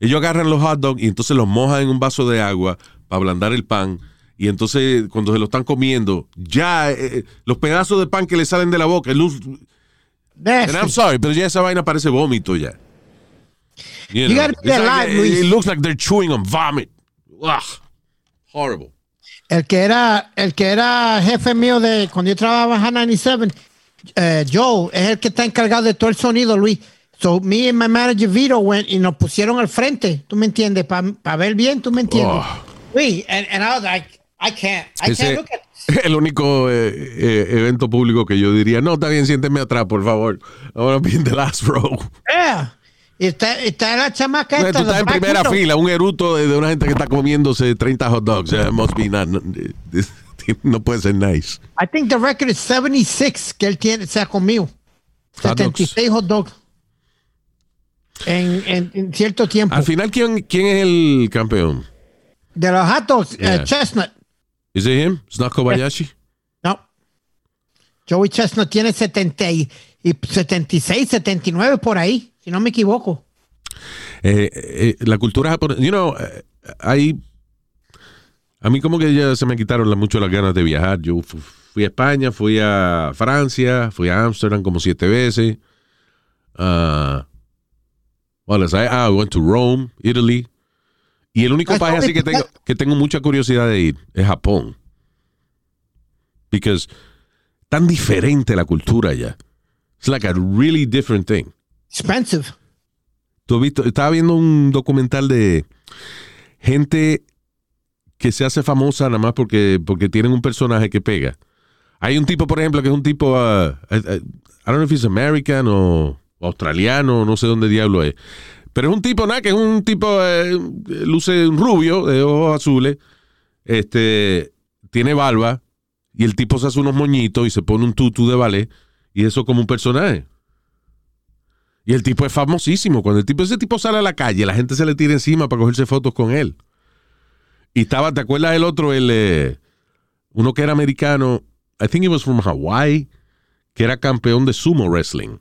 ellos agarran los hot dogs y entonces los mojan en un vaso de agua para ablandar el pan. Y entonces, cuando se lo están comiendo, ya eh, los pedazos de pan que le salen de la boca, el luz. And I'm sorry, pero ya esa vaina parece vómito ya. You, You know, gotta be like- alive, it, Luis. it looks like they're chewing on vomit. Ugh, horrible. El que era, el que era jefe mío de cuando yo trabajaba en 97, eh, Joe, es el que está encargado de todo el sonido, Luis. So me and my manager Vito went y nos pusieron al frente, ¿tú me entiendes? Para ver bien, ¿tú me entiendes? Oh. Luis, and, and I was like, I can't, I Ese can't look at el único eh, eh, evento público que yo diría, no, está bien, siénteme atrás, por favor. I want to be in the last row. Yeah. Está, está la chamaca Tú esta. estás the en primera fila, un eruto de, de una gente que está comiéndose 30 hot dogs. Eh, must be not, no, no puede ser nice. I think the record is 76 que él tiene, se ha comido. Hot dogs. 76 hot dogs. En, en, en cierto tiempo. Al final, ¿quién, quién es el campeón? De los hot dogs, eh, Yeah. Chestnut. ¿Es it him? ¿Es not Kobayashi? No. Joey Chestnut tiene 70 y, y 76, 79 por ahí, si no me equivoco. Eh, eh, la cultura japonesa, you know, eh, hay, a mí como que ya se me quitaron mucho las ganas de viajar. Yo fu- fui a España, fui a Francia, fui a Amsterdam como siete veces. What else? I, ah, I went to Rome, Italy. Y el único país así que Italia. tengo, que tengo mucha curiosidad de ir es Japón. Because tan diferente la cultura allá. It's like a really different thing. Expensive. Tú visto, estaba viendo un documental de gente que se hace famosa nada más porque, porque tienen un personaje que pega. Hay un tipo, por ejemplo, que es un tipo, uh, I, I- I don't know if he's American o australiano, no sé dónde diablo es. Pero es un tipo, nada, que es un tipo, eh, luce rubio, de ojos azules, este, tiene barba, y el tipo se hace unos moñitos y se pone un tutú de ballet, y eso como un personaje. Y el tipo es famosísimo. Cuando el tipo, ese tipo sale a la calle, la gente se le tira encima para cogerse fotos con él. Y estaba, ¿te acuerdas del otro? El, eh, uno que era americano, I think he was from Hawaii, que era campeón de sumo wrestling.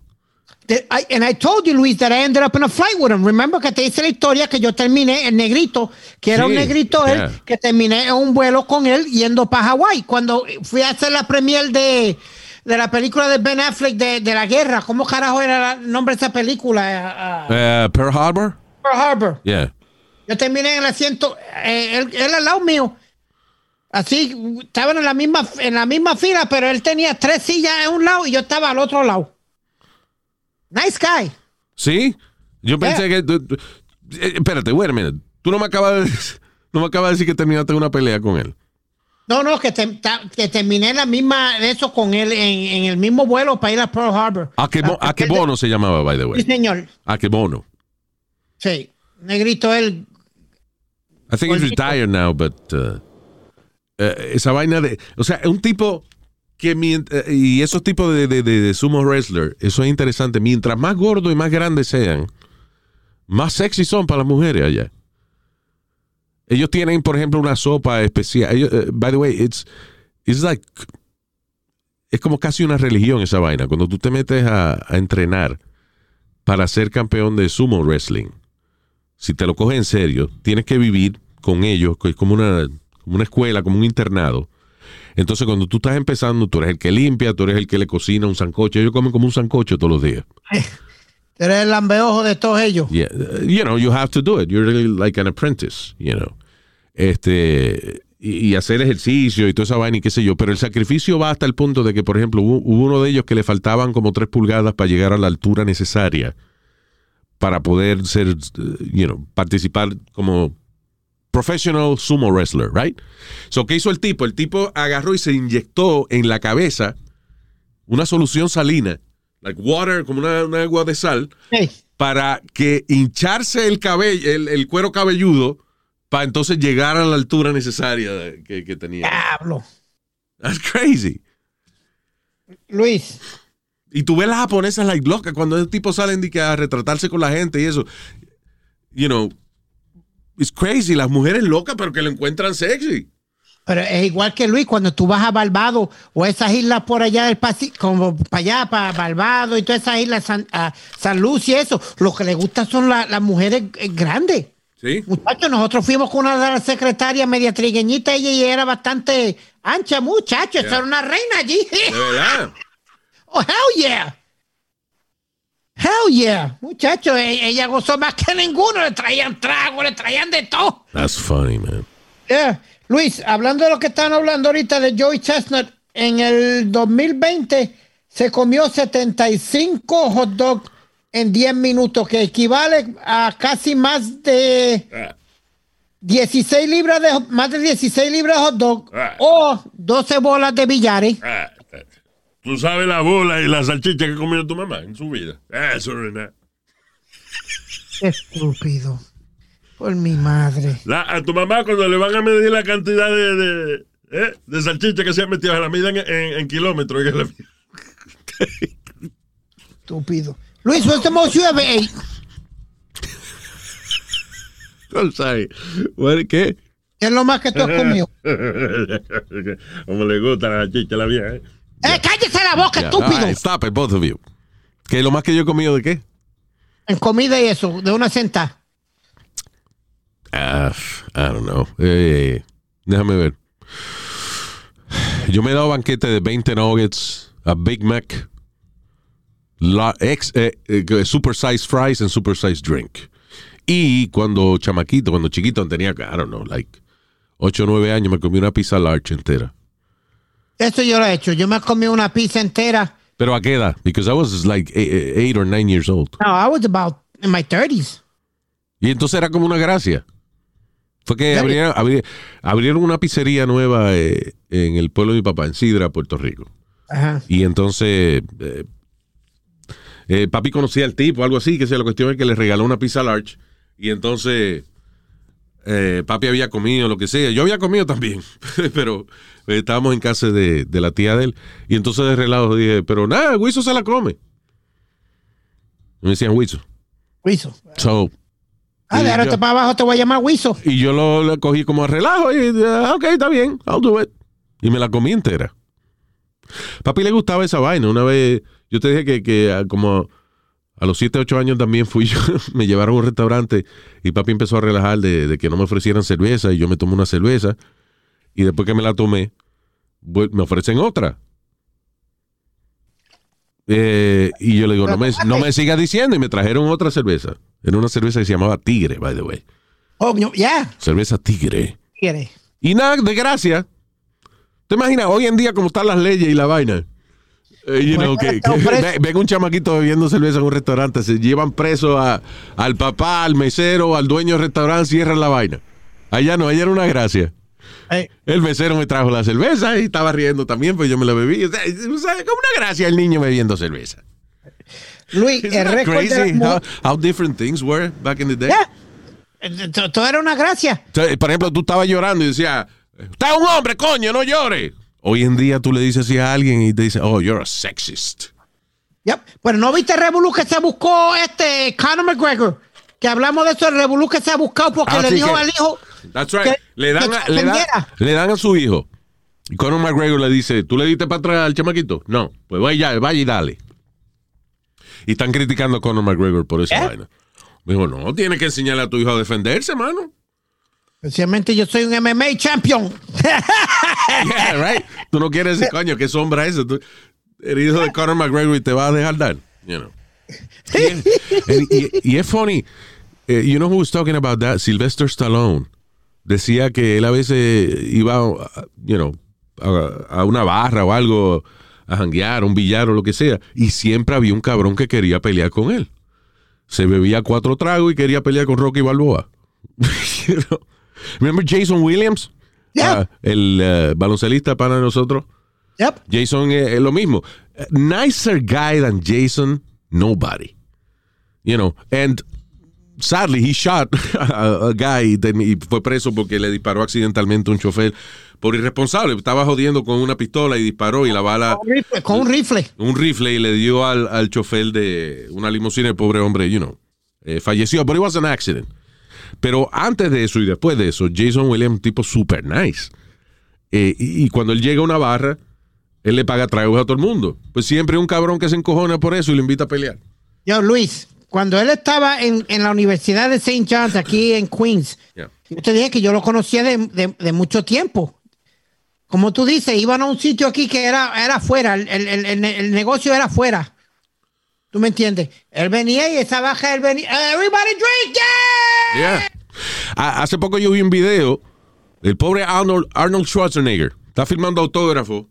I- and I told you, Luis, that I ended up in a flight with him. Remember que te hice la historia que yo terminé, el negrito, que era Sí, un negrito él, yeah. que terminé en un vuelo con él yendo para Hawái. Cuando fui a hacer la premier de, de la película de Ben Affleck de, de la guerra, ¿cómo carajo era el nombre de esa película? Ah, Eh, Pearl Harbor? Pearl Harbor. Yeah. Yo terminé en el asiento, eh, él, él al lado mío. Así, estaban en la misma en la misma fila, pero él tenía tres sillas en un lado y yo estaba al otro lado. Nice guy. ¿Sí? Yo pensé que... eh, espérate, wait a minute. Tú no me acabas de, no me acabas de decir que terminaste una pelea con él. No, no, que, te- que terminé la misma eso con él en, en el mismo vuelo para ir a Pearl Harbor. ¿A qué, bo- a qué bono se llamaba, by the Sí, way? señor. ¿A qué bono? Sí. Negrito, él. I think he's retired now, but uh, eh, esa vaina de, o sea, un tipo eh, y esos tipos de, de, de- sumo wrestler, eso es interesante. Mientras más gordos y más grandes sean, más sexy son para las mujeres allá. Ellos tienen, por ejemplo, una sopa especial. Eh, by the way, it's, it's like es como casi una religión esa vaina. Cuando tú te metes a, a entrenar para ser campeón de sumo wrestling, si te lo coges en serio, tienes que vivir con ellos, que es como una, como una escuela, como un internado. Entonces, cuando tú estás empezando, tú eres el que limpia, tú eres el que le cocina un sancocho. Ellos comen como un sancocho todos los días. Tú eres el lambeojo de todos ellos. Yeah, you know, you have to do it. You're really like an apprentice, you know. Este, y, y hacer ejercicio y toda esa vaina y qué sé yo. Pero el sacrificio va hasta el punto de que, por ejemplo, hubo, hubo uno de ellos que le faltaban como tres pulgadas para llegar a la altura necesaria para poder ser, uh, you know, participar como professional sumo wrestler, right? So, ¿qué hizo el tipo? El tipo agarró y se inyectó en la cabeza una solución salina, like water, como una, una agua de sal, para que hincharse el cabello, el, el cuero cabelludo, para entonces llegar a la altura necesaria que, que tenía. Diablo. That's crazy. Luis. Y tú ves las japonesas like locas cuando esos tipos salen de que a retratarse con la gente y eso. You know, it's crazy. Las mujeres locas, pero que lo encuentran sexy. Pero es igual que Luis, cuando tú vas a Barbados o esas islas por allá del Pacífico, como para allá, para Barbados y todas esas islas, San, a San Lucia y eso, lo que les gusta son la- las mujeres eh, grandes. ¿Sí? Muchachos, nosotros fuimos con una de las secretarias media trigueñita, ella y era bastante ancha, muchacho, esa Yeah. era una reina allí. De verdad. Oh, hell yeah. Hell yeah. Muchacho, e- ella gozó más que ninguno, le traían trago, le traían de todo. That's funny, man. Yeah. Luis, hablando de lo que están hablando ahorita de Joey Chestnut, en el 2020 se comió 75 hot dogs en 10 minutos, que equivale a casi más de Ah, 16 libras de más de 16 libras de hot dog Ah. o 12 bolas de billares. Tú sabes la bola y la salchicha que comió tu mamá en su vida. Eso no es nada. Estúpido. Por mi madre. La- a tu mamá cuando le van a medir la cantidad de, de, ¿eh? de salchicha que se ha metido, la miden en, en- en kilómetros. Estúpido. Luis, what's the most you ever ate? I'm sorry. What, ¿Qué? ¿Qué es lo más que tú has comido? Como le gusta la salchicha a la vieja. ¿eh? ¡Eh, cállese la boca, Yeah. estúpido! Right, stop it, both of you. ¿Qué es lo más que yo he comido de qué? En comida y eso, de una centa. Ah, I don't know. Eh, déjame ver. Yo me he dado banquete de 20 nuggets, a Big Mac, la, ex, eh, eh, super size fries and super size drink. Y cuando chamaquito, cuando chiquito tenía, I don't know, like 8 o 9 años, me comí una pizza large entera. Eso yo lo he hecho. Yo me he comido una pizza entera. Pero a qué edad? Because I was like 8 or 9 years old. No, I was about in my 30s. Y entonces era como una gracia. Fue que abrieron, abri- abrieron una pizzería nueva eh, en el pueblo de mi papá, en Sidra, Puerto Rico. Ajá. Y entonces, eh, eh, papi conocía al tipo, algo así, que sea la cuestión es que le regaló una pizza large. Y entonces, eh, papi había comido, lo que sea. Yo había comido también, pero eh, estábamos en casa de, de la tía de él. Y entonces de relajo dije, pero nada, Wiso se la come. Me decían Wiso. Wiso. So, Ah, de ahora para abajo te voy a llamar Wiso. y yo lo, lo cogí como a relajo y, ah, ok, está bien, I'll do it. Y me la comí entera. Papi le gustaba esa vaina. Una vez, yo te dije que, que ah, como a los 7, 8 años también fui yo, me llevaron a un restaurante y papi empezó a relajar de, de que no me ofrecieran cerveza y yo me tomé una cerveza y después que me la tomé, me ofrecen otra. Eh, y yo le digo, no me, no me sigas diciendo y me trajeron otra cerveza. Era una cerveza que se llamaba Tigre, by the way. Oh, no, ya. Cerveza Tigre. Quiere. Y nada, de gracia. ¿Te imaginas hoy en día cómo están las leyes y la vaina? Eh, you know, que, que ve- ven un chamaquito bebiendo cerveza en un restaurante, se llevan preso a- al papá, al mesero, al dueño del restaurante, cierran la vaina. Allá no, allá era una gracia. Eh, El mesero me trajo la cerveza y estaba riendo también, pues yo me la bebí. O sea, como una gracia el niño bebiendo cerveza. Luis, Isn't el récord crazy how, different things were back in the day? Eh, to- Todo era una gracia. Por ejemplo, tú estabas llorando y decías, usted es un hombre, coño, no llore. Hoy en día tú le dices así a alguien y te dice, oh, you're a sexist. Yep. Pero no viste el revolú que se buscó este Conor McGregor. Que hablamos de eso, el revolú que se ha buscado porque Ah, le dijo que- al hijo. That's right. que- le, dan que a, le, dan, le dan a su hijo. Y Conor McGregor le dice, ¿tú le diste para atrás al chamaquito? No, pues vaya, vaya y dale. Y están criticando a Conor McGregor por esa ¿Eh? vaina. Me dijo, no, tienes que enseñarle a tu hijo a defenderse, mano. Especialmente yo soy un MMA champion. Yeah, right. Tú no quieres ese coño, qué sombra eso. Tú, eres hijo de Conor McGregor te vas a dejar dar. You. Y, es- es funny. eh, you know who was talking about that? Sylvester Stallone. Decía que él a veces iba, you know, a, una barra o algo, a janguear, un billar o lo que sea, y siempre había un cabrón que quería pelear con él. Se bebía cuatro tragos y quería pelear con Rocky Balboa. You? Remember Jason Williams? Yeah. Ah, el eh, baloncelista para nosotros. Yep. Jason es, es lo mismo. Nicer guy than Jason, nobody. You know, and sadly he shot a, a guy y fue preso porque le disparó accidentalmente a un chofer por irresponsable. Estaba jodiendo con una pistola y disparó y la bala, Con un rifle, Con un rifle. un rifle y le dio al, al chofer de una limusina. El pobre hombre, you know, eh, falleció. But it was an accident. Pero antes de eso y después de eso, Jason Williams, un tipo super nice. Eh, y, y cuando él llega a una barra, él le paga tragos a todo el mundo. Pues siempre hay un cabrón que se encojona por eso y lo invita a pelear. Yo, Luis, cuando él estaba en, en la Universidad de St. John's, aquí en Queens, Yeah. yo te dije que yo lo conocía de, de- de mucho tiempo. Como tú dices, iban a un sitio aquí que era, era afuera, el- el- el- el negocio era afuera. ¿Tú me entiendes? Él venía y esa baja, él venía, everybody drink, yeah! Yeah. Ha- Hace poco yo vi un video del pobre Arnold, Schwarzenegger. Está filmando autógrafo.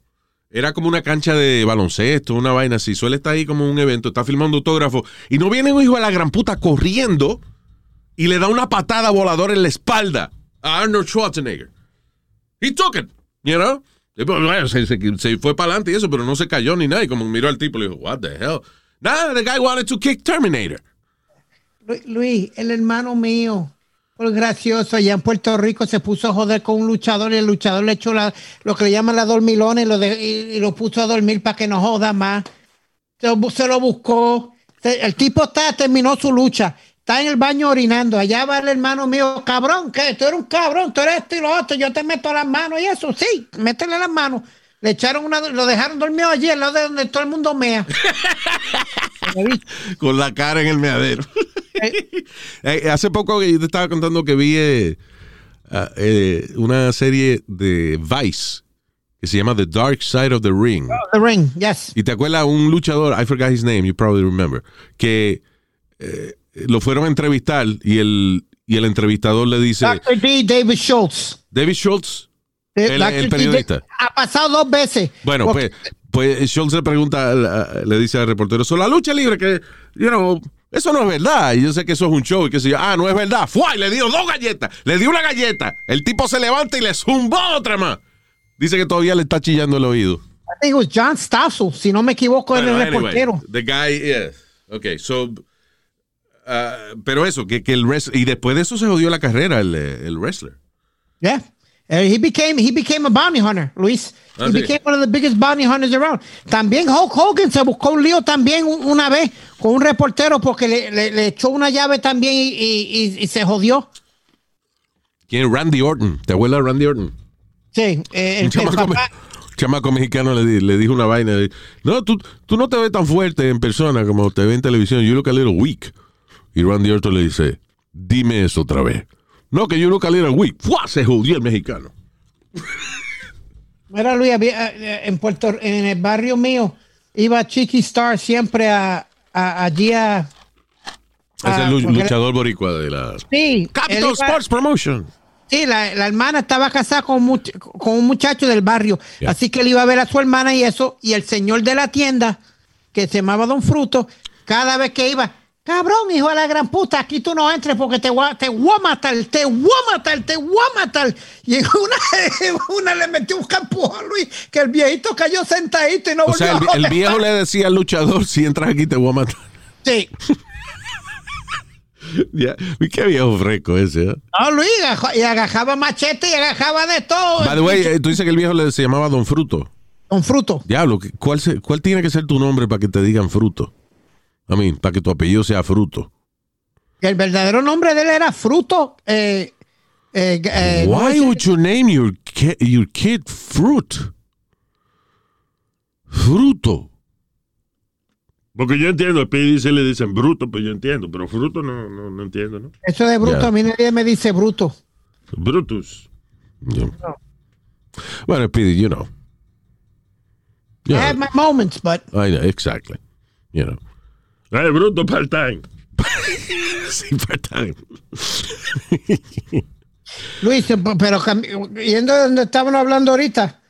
Era como una cancha de baloncesto, una vaina así. Suele estar ahí como un evento. Está filmando autógrafo. Y no viene un hijo de la gran puta corriendo y le da una patada voladora en la espalda a Arnold Schwarzenegger. He took it, you know? Se- se fue para adelante y eso, pero no se cayó ni nada. Y como miró al tipo, le dijo, what the hell? Nah, the guy wanted to kick Terminator. Lu- Luis, el hermano mío, por gracioso, allá en Puerto Rico se puso a joder con un luchador y el luchador le echó la- lo que le llaman la dormilona y lo, de- y, lo puso a dormir para que no joda más. Se, lo buscó. El tipo está, terminó su lucha. Está en el baño orinando. Allá va el hermano mío, cabrón, que tú eres un cabrón, tú eres esto y lo otro, yo te meto las manos y eso, sí, métele las manos. Le echaron una, lo dejaron dormido allí, al lado de donde todo el mundo mea. Con la cara en el meadero. Eh, hace poco yo te estaba contando que vi eh, ah, eh, una serie de Vice que se llama The Dark Side of the Ring. The ring, yes. Y te acuerdas un luchador, I forgot his name, you probably remember, que lo fueron a entrevistar y el, y el entrevistador le dice, Dr. D. David Schultz. David Schultz, El- Dr. el periodista. Ha pasado dos veces. Bueno, pues, pues Schultz le pregunta, le dice al reportero, sobre la lucha libre, que, you know, Eso no es verdad. Y yo sé que eso es un show y que se ah, no es verdad. ¡Fua! Y le dio dos galletas. Le dio una galleta. El tipo se levanta y le zumbó otra más. Dice que todavía le está chillando el oído. I think it was John Stossel, si no me equivoco, era Bueno, el anyway, reportero. the guy, yes. Ok, so. uh, pero eso, que, que el wrestler. Y después de eso se jodió la carrera, el, eh, el wrestler. Yeah. Uh, he became he became a bounty hunter, Luis. Ah, he sí. became one of the biggest bounty hunters around. También Hulk Hogan se buscó un lío también un- una vez con un reportero porque le, le- le echó una llave también y, y- y- se jodió. ¿Quién? Randy Orton. ¿Te abuela Randy Orton? Sí, eh, el, chamaco, papá- un chamaco mexicano le, le dijo una vaina. no, tú, tú no te ves tan fuerte en persona como te ves en televisión. You look a little weak. Y Randy Orton le dice, dime eso otra vez. No, que you look a little weak. ¡Fua! Se jodió el mexicano. Mira, Luis, había, eh, en Puerto, en el barrio mío, iba Chiqui Star siempre a, a- allí a. Es el luchador boricua de la... Sí, Capital iba- Sports Promotion. Sí, la, la hermana estaba casada con, much- con un muchacho del barrio, Yeah. así que él iba a ver a su hermana y eso, y el señor de la tienda, que se llamaba Don Fruto, cada vez que iba, cabrón, hijo de la gran puta, aquí tú no entres porque te voy te voy a matar, te voy a matar, te voy a matar. Y en una, una le metió un campo a Luis, que el viejito cayó sentadito y no O volvió sea, el, a el viejo le decía al luchador, si entras aquí te voy a matar. Sí. Ya, Qué viejo fresco ese, ¿eh? No, Luis, y agajaba machete y agajaba de todo. By the way, eh, tú dices que el viejo le, se llamaba Don Fruto. Don Fruto. Diablo, ¿qué- ¿cuál, se- ¿cuál tiene que ser tu nombre para que te digan Fruto? I mean, para que tu apellido sea Fruto. El verdadero nombre de él era Fruto. Eh, eh, eh, ¿cómo Why would you name your, ki- your kid Fruit? Fruto. Porque yo entiendo, a se le dicen bruto, pues yo entiendo, pero fruto no, no, no entiendo, ¿no? Eso de Bruto, a mí nadie me dice Bruto. Brutus. Yeah. Bueno, Speedy, you know. You I have my moments, but I know, exactly. You know. Ah, bruto part-time. Sí, part-time. Luis, eh, pero yendo de donde estábamos hablando ahorita,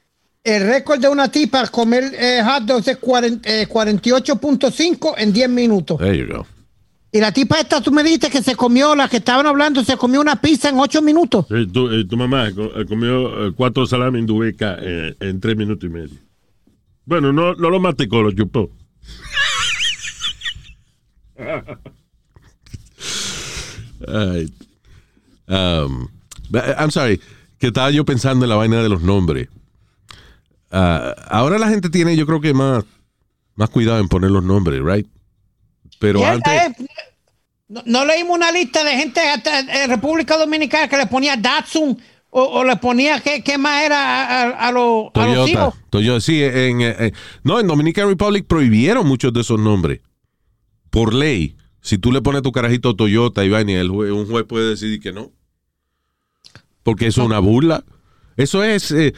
el récord de una tipa comer eh, hot dogs es 40, eh, 48.5 en 10 minutos. There you go. Y la tipa esta, tú me dijiste que se comió, la que estaban hablando, se comió una pizza en 8 minutos. Sí, tu, eh, tu mamá co- comió cuatro salamis indubeca en tres minutos y medio. Bueno, no, no lo masticó, lo chupó. Ay. Um, I'm sorry, que estaba yo pensando en la vaina de los nombres. Ah, ahora la gente tiene, yo creo que más, más cuidado en poner los nombres, right? Pero antes, es- no, no leímos una lista de gente hasta en República Dominicana que le ponía Datsun o, o le ponía qué, qué más era a, a- a los, a los Toyota, hijos. Toyota, sí, en, eh, eh, no, en Dominican Republic prohibieron muchos de esos nombres. Por ley. Si tú le pones tu carajito Toyota y vaina, el jue- un juez puede decidir que no. Porque eso es una burla. Eso es, eh,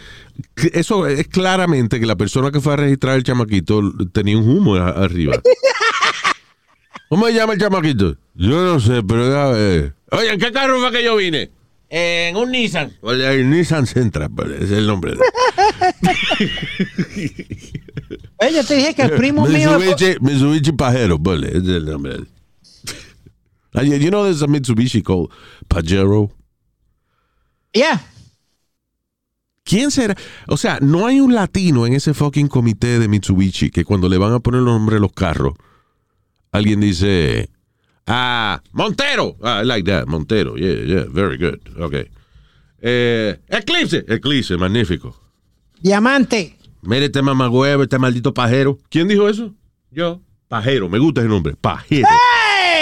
eso es claramente que la persona que fue a registrar el chamaquito tenía un humo a- arriba. ¿Cómo se llama el chamaquito? Yo no sé, pero ya, eh. Oye, ¿en qué carro fue que yo vine? En un Nissan. Oye, el Nissan Sentra, ese es el nombre. de- Yo te dije que el primo mío. Mitsubishi, Mitsubishi Pajero, vale, es el nombre. You know there's a Mitsubishi called Pajero. Yeah. ¿Quién será? O sea, no hay un latino en ese fucking comité de Mitsubishi que cuando le van a poner los nombres a los carros, alguien dice, ah, Montero. Ah, I like that, Montero. Yeah, yeah, very good. Okay. Eh, Eclipse. Eclipse, magnífico. Diamante. Mire este mamagüevo, este maldito pajero. ¿Quién dijo eso? Yo. Pajero, me gusta ese nombre. Pajero.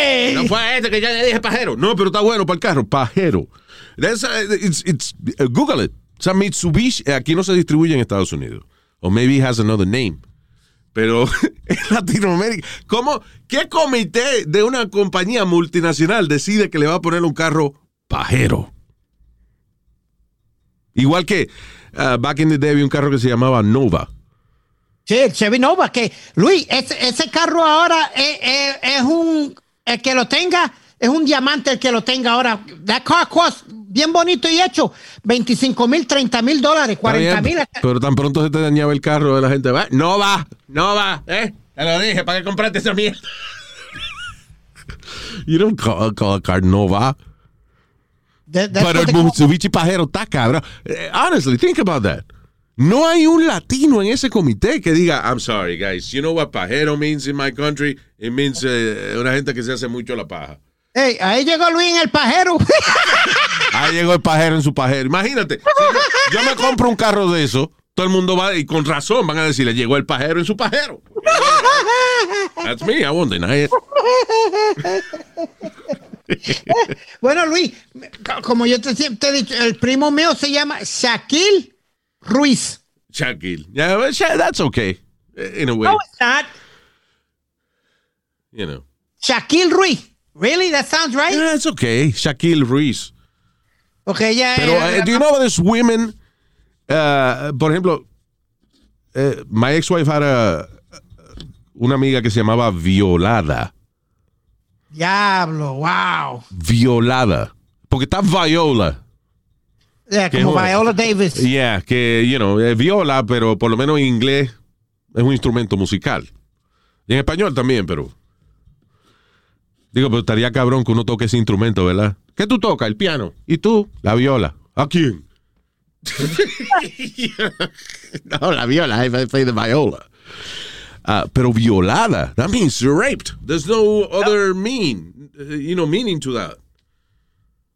¡Ey! No fue este que ya le dije pajero. No, pero está bueno para el carro. Pajero. That's, uh, it's- it's- uh, Google it. O sea, Mitsubishi eh, aquí no se distribuye en Estados Unidos. O maybe it has another name. Pero en Latinoamérica, ¿cómo? ¿Qué comité de una compañía multinacional decide que le va a poner un carro pajero? Igual que uh, back in the day había un carro que se llamaba Nova. Sí, el Chevy Nova, que Luis, ese, ese carro ahora es, es- es un, el que lo tenga, es un diamante el que lo tenga ahora. That car cost, bien bonito y hecho, 25 mil, 30 mil dólares, 40 Está mil. Pero tan pronto se te dañaba el carro de la gente, va, no va, no va, ¿eh? Te lo dije, ¿para qué compraste esa mierda? You don't call, call a car Nova. That- what el Mitsubishi pajero está cabrón. Eh, Honestly, think about that. No hay un latino en ese comité que diga, I'm sorry, guys. You know what pajero means in my country? It means eh, una gente que se hace mucho la paja. Ey, ahí llegó Luis en el pajero. Ahí llegó el pajero en su pajero. Imagínate, si yo, yo me compro un carro de eso, todo el mundo va, y con razón van a decirle, llegó el pajero en su pajero. That's me, I won't deny it. bueno, Luis, como yo te, te he dicho, el primo mío se llama Shaquille Ruiz. Shaquille. Yeah, well, that's okay. In a way, No, it's not. you know. Shaquille Ruiz. Really? That sounds right? Yeah, it's okay. Shaquille Ruiz. Okay, ya. Pero, eh, uh, do you know there's women, uh, por ejemplo, uh, my ex-wife had a, una amiga que se llamaba Violada. Diablo, wow. Violada. Porque está Viola. Yeah, como. Viola Davis. Yeah, que, you know, eh, viola, pero por lo menos en inglés es un instrumento musical. Y en español también, pero. Digo, pero estaría cabrón que uno toque ese instrumento, ¿verdad? ¿Qué tú tocas? El piano. ¿Y tú? La viola. ¿A quién? no, la viola. I play the viola. Ah, pero violada. That means you're raped. There's no other mean, you know, meaning to that.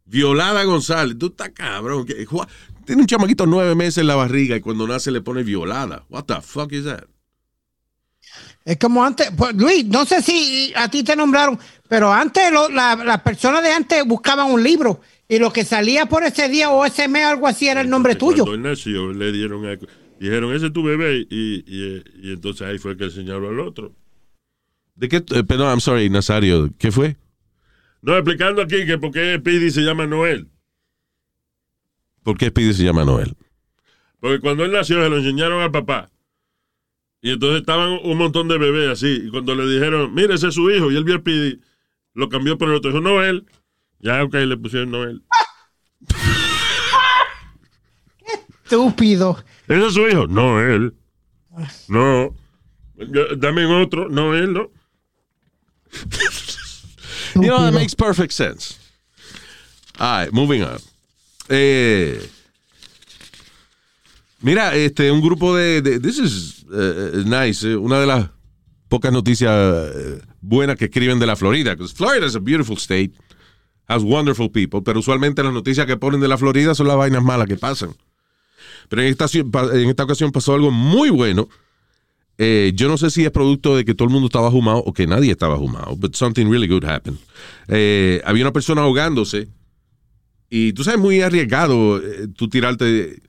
Violada González. Tú estás cabrón. ¿Qué- Ju- Tiene un chamaquito nueve meses en la barriga y cuando nace le pone violada. What the fuck is that? Es como antes, pues, Luis, no sé si a ti te nombraron, pero antes lo- la- las personas de antes buscaban un libro y lo que salía por ese día o ese mes algo así era el nombre tuyo. Cuando nació, le dieron algo. Dijeron, ese es tu bebé. Y, y, y entonces ahí fue que enseñaron al otro. ¿De qué? eh, perdón, I'm sorry, Nazario. ¿Qué fue? No, explicando aquí que por qué Speedy se llama Noel. ¿Por qué Speedy se llama Noel? Porque cuando él nació se lo enseñaron al papá. Y entonces estaban un montón de bebés así. Y cuando le dijeron, mire, ese es su hijo. Y él vio a Speedy, lo cambió por el otro. Dijo, Noel. Ya, ok, le pusieron Noel. Estúpido. ¿Ese es su hijo? No, él. No. Yo- Dame otro. No, él, no. You know, that makes perfect sense. All right, moving on. Eh, mira, este, un grupo de, de- this is eh, nice, eh, una de las pocas noticias buenas que escriben de la Florida, because Florida is a beautiful state, has wonderful people, pero usualmente las noticias que ponen de la Florida son las vainas malas que pasan. Pero en esta, en esta ocasión pasó algo muy bueno. Eh, yo no sé si es producto de que todo el mundo estaba fumado o que nadie estaba fumado, but something really good happened. Eh, había una persona ahogándose y tú sabes, muy arriesgado eh, tú tirarte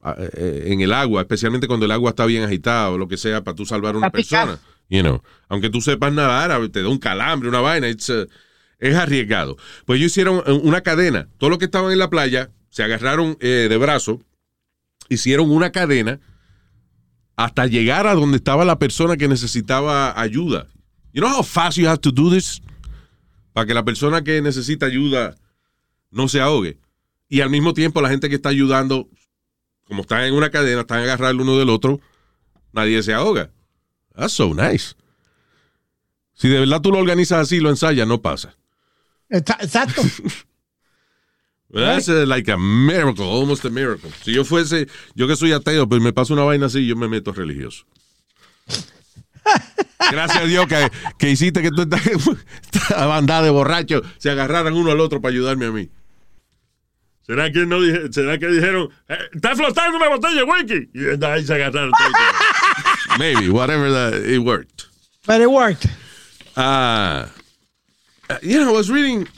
ah, en el agua, especialmente cuando el agua está bien agitada o lo que sea para tú salvar a una persona. You know, aunque tú sepas nadar, te da un calambre, una vaina, uh, es arriesgado. Pues ellos hicieron una cadena. Todos los que estaban en la playa se agarraron de brazo, hicieron una cadena hasta llegar a donde estaba la persona que necesitaba ayuda. You know how fast you have to do this? Para que la persona que necesita ayuda no se ahogue. Y al mismo tiempo la gente que está ayudando, como están en una cadena, están agarrados el uno del otro, nadie se ahoga. That's so nice. Si de verdad tú lo organizas así, lo ensayas, no pasa. Exacto. That's uh, like a miracle, almost a miracle. Si yo fuese, yo que soy ateo, pues me pasa una vaina así, yo me meto religioso. Gracias a Dios que, que hiciste que tú esta, bandada de borrachos se agarraran uno al otro para ayudarme a mí. ¿Será que, no dije- será que dijeron, "Eh, está flotando una botella whisky? Y ahí se agarraron. Maybe, whatever that, it worked. But it worked. Ah, uh, you know, I was reading.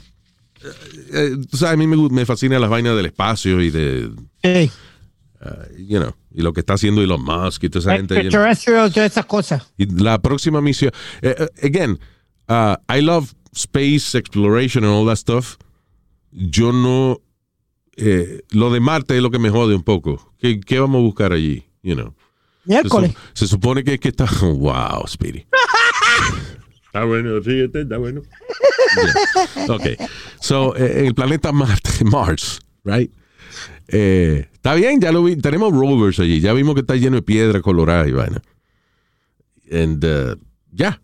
Uh, uh, tú sabes, a mí me, fascina las vainas del espacio y de, Hey. you know, y lo que está haciendo Elon Musk y toda esa gente. you know. Todas esas cosas. Y la próxima misión. eh, eh, again, uh, I love space exploration and all that stuff. Yo no. eh, lo de Marte es lo que me jode un poco. ¿Qué, qué vamos a buscar allí? You know. Miércoles. se supone que, que está. Wow, Speedy. Está bueno, fíjate, está bueno. Ok. So, eh, el planeta Marte, Mars, right? Eh, está bien, ya lo vi. Tenemos rovers allí. Ya vimos que está lleno de piedra colorada y vaina. And, uh, ya.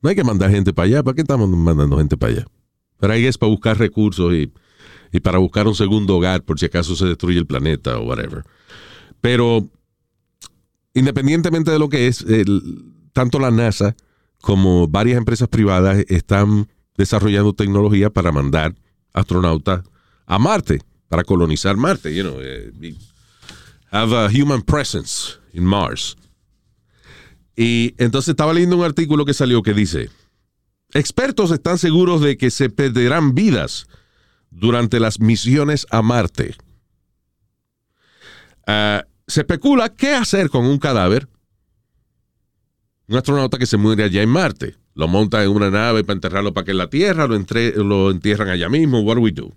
No hay que mandar gente para allá. ¿Para qué estamos mandando gente para allá? Pero ahí es para buscar recursos y, y para buscar un segundo hogar por si acaso se destruye el planeta o whatever. Pero independientemente de lo que es, tanto la NASA como varias empresas privadas están desarrollando tecnología para mandar astronautas a Marte, para colonizar Marte, you know, eh, have a human presence in Mars. Y entonces estaba leyendo un artículo que salió que dice, expertos están seguros de que se perderán vidas durante las misiones a Marte. Ah, se especula qué hacer con un cadáver. Un astronauta que se muere allá en Marte. Lo monta en una nave para enterrarlo para que en la Tierra, lo, entre- lo entierran allá mismo. What do we do?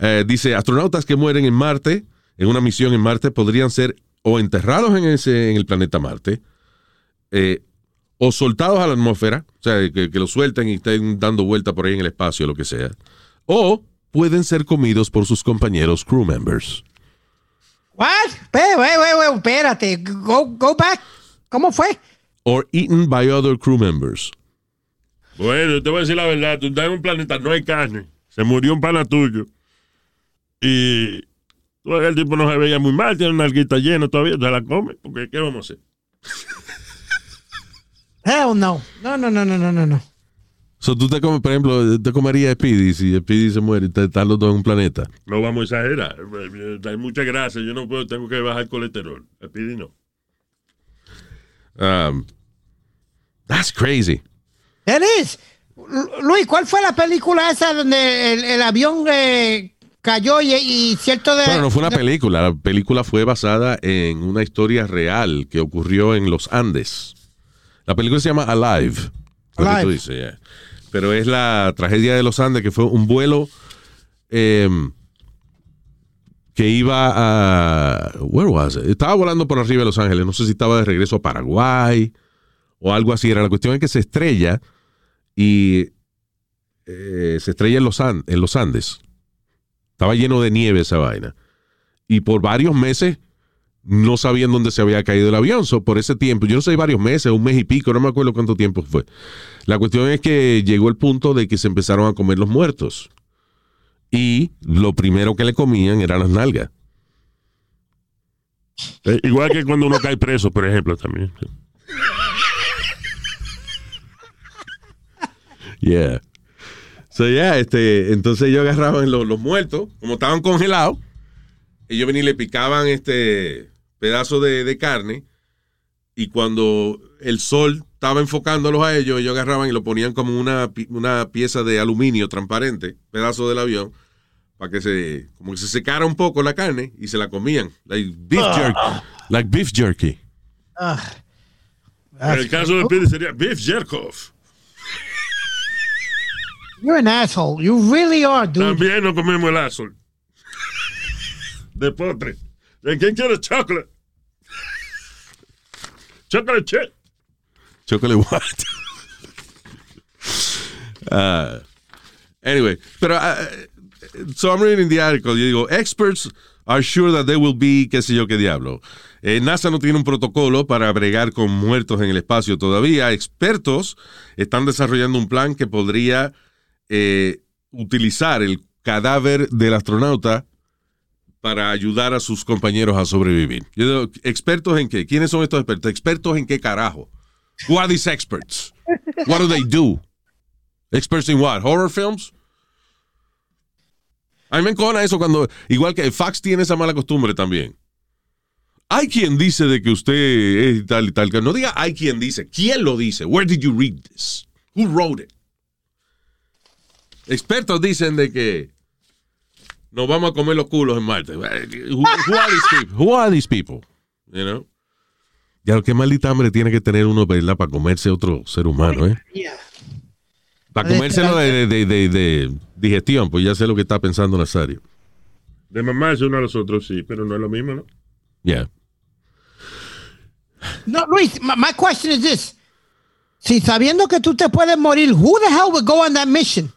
Eh, dice, astronautas que mueren en Marte, en una misión en Marte, podrían ser o enterrados en, ese, en el planeta Marte, eh, o soltados a la atmósfera, o sea, que, lo suelten y estén dando vuelta por ahí en el espacio, lo que sea, o pueden ser comidos por sus compañeros crew members. Wait, espérate. Go, go back. ¿Cómo fue? Or eaten by other crew members. Bueno, te voy a decir la verdad. Tú estás en un planeta, no hay carne. Se murió un pana tuyo. Y el tipo no se veía muy mal, tiene una alguita llena todavía, se la come. Porque, ¿qué vamos a hacer? Hell no. No, no, no, no, no, no, no. So, tú te comes, por ejemplo, te comerías Speedy si Speedy se muere y te- están los dos en un planeta. No vamos a exagerar. Hay mucha grasa, yo no puedo, tengo que bajar el colesterol. El pidi no. Um, that's crazy. It is. Lu- Luis, ¿cuál fue la película esa donde el, el avión eh, cayó y, y cierto de... Bueno, no fue una película. La película fue basada en una historia real que ocurrió en los Andes. La película se llama Alive. que Alive. tú dices, yeah. Pero es la tragedia de los Andes, que fue un vuelo eh, que iba a. Where was it? Estaba volando por arriba de Los Ángeles. No sé si estaba de regreso a Paraguay o algo así. Era la cuestión es que se estrella y eh, se estrella en los, Andes. Estaba lleno de nieve esa vaina. Y por varios meses no sabían dónde se había caído el avión. So, por ese tiempo, yo no sé, varios meses, un mes y pico, no me acuerdo cuánto tiempo fue. La cuestión es que llegó el punto de que se empezaron a comer los muertos. Y lo primero que le comían eran las nalgas. Eh, igual que cuando uno cae preso, por ejemplo, también. Yeah. So, yeah, este, entonces ellos agarraban los, los muertos, como estaban congelados, ellos venían y le picaban este pedazo de, de carne, y cuando el sol estaba enfocándolos a ellos, ellos agarraban y lo ponían como una, pi- una pieza de aluminio transparente, pedazo del avión, para que se, como que se secara un poco la carne y se la comían. Like beef jerky. Like beef jerky. Ah. En el caso de Pidi sería Beef Jerkoff. You're an asshole. You really are, dude. También no comemos el azul. De postre. ¿De quién quiere chocolate? Chocolate chip. Chocolate white. Uh, anyway, pero uh, so I'm reading the article. Yo digo, experts are sure that there will be, qué sé yo qué diablo. Eh, NASA no tiene un protocolo para bregar con muertos en el espacio todavía. Expertos están desarrollando un plan que podría eh, utilizar el cadáver del astronauta para ayudar a sus compañeros a sobrevivir. Yo digo, ¿expertos en qué? ¿Quiénes son estos expertos? ¿Expertos en qué carajo? Who are these experts? What do they do? Experts in what? Horror films? A mí me encona eso cuando, igual que Fox tiene esa mala costumbre también. Hay quien dice de que usted es tal y tal. No diga hay quien dice. ¿Quién lo dice? Where did you read this? Who wrote it? Expertos dicen de que nos vamos a comer los culos en Marte. Who, who are these people? Who are these people? You know? Ya qué maldita hambre tiene que tener uno ¿verdad? para comerse otro ser humano, ¿eh? Para comérselo de, de- de- de digestión, pues ya sé lo que está pensando Nazario. De mamarse uno a los otros, sí, pero no es lo mismo, ¿no? Yeah. No, Luis, my, my question is this. Si sabiendo que tú te puedes morir, who the hell would go on that mission?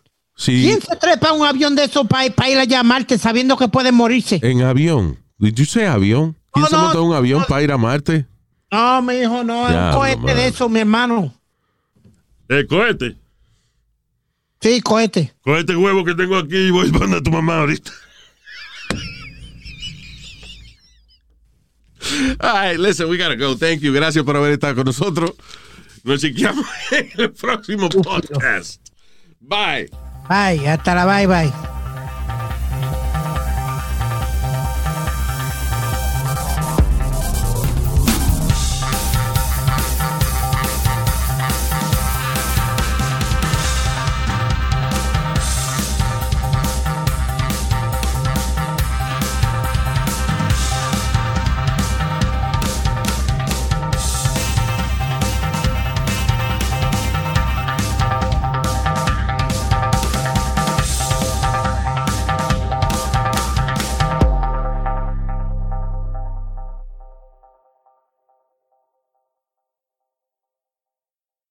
¿Quién se trepa a un avión de esos para pa ir allá a Marte sabiendo que puede morirse? En avión. Did you say avión? ¿Quién se no, un avión para ir a Marte? No, mi hijo, no. Ya, un cohete de eso, mi hermano. ¿El cohete? Sí, cohete. Cohete huevo que tengo aquí y voy a tu mamá ahorita. All right, listen, we gotta go. Thank you. Gracias por haber estado con nosotros. Nos chequeamos en el próximo podcast. Bye. Bye, hasta la bye bye.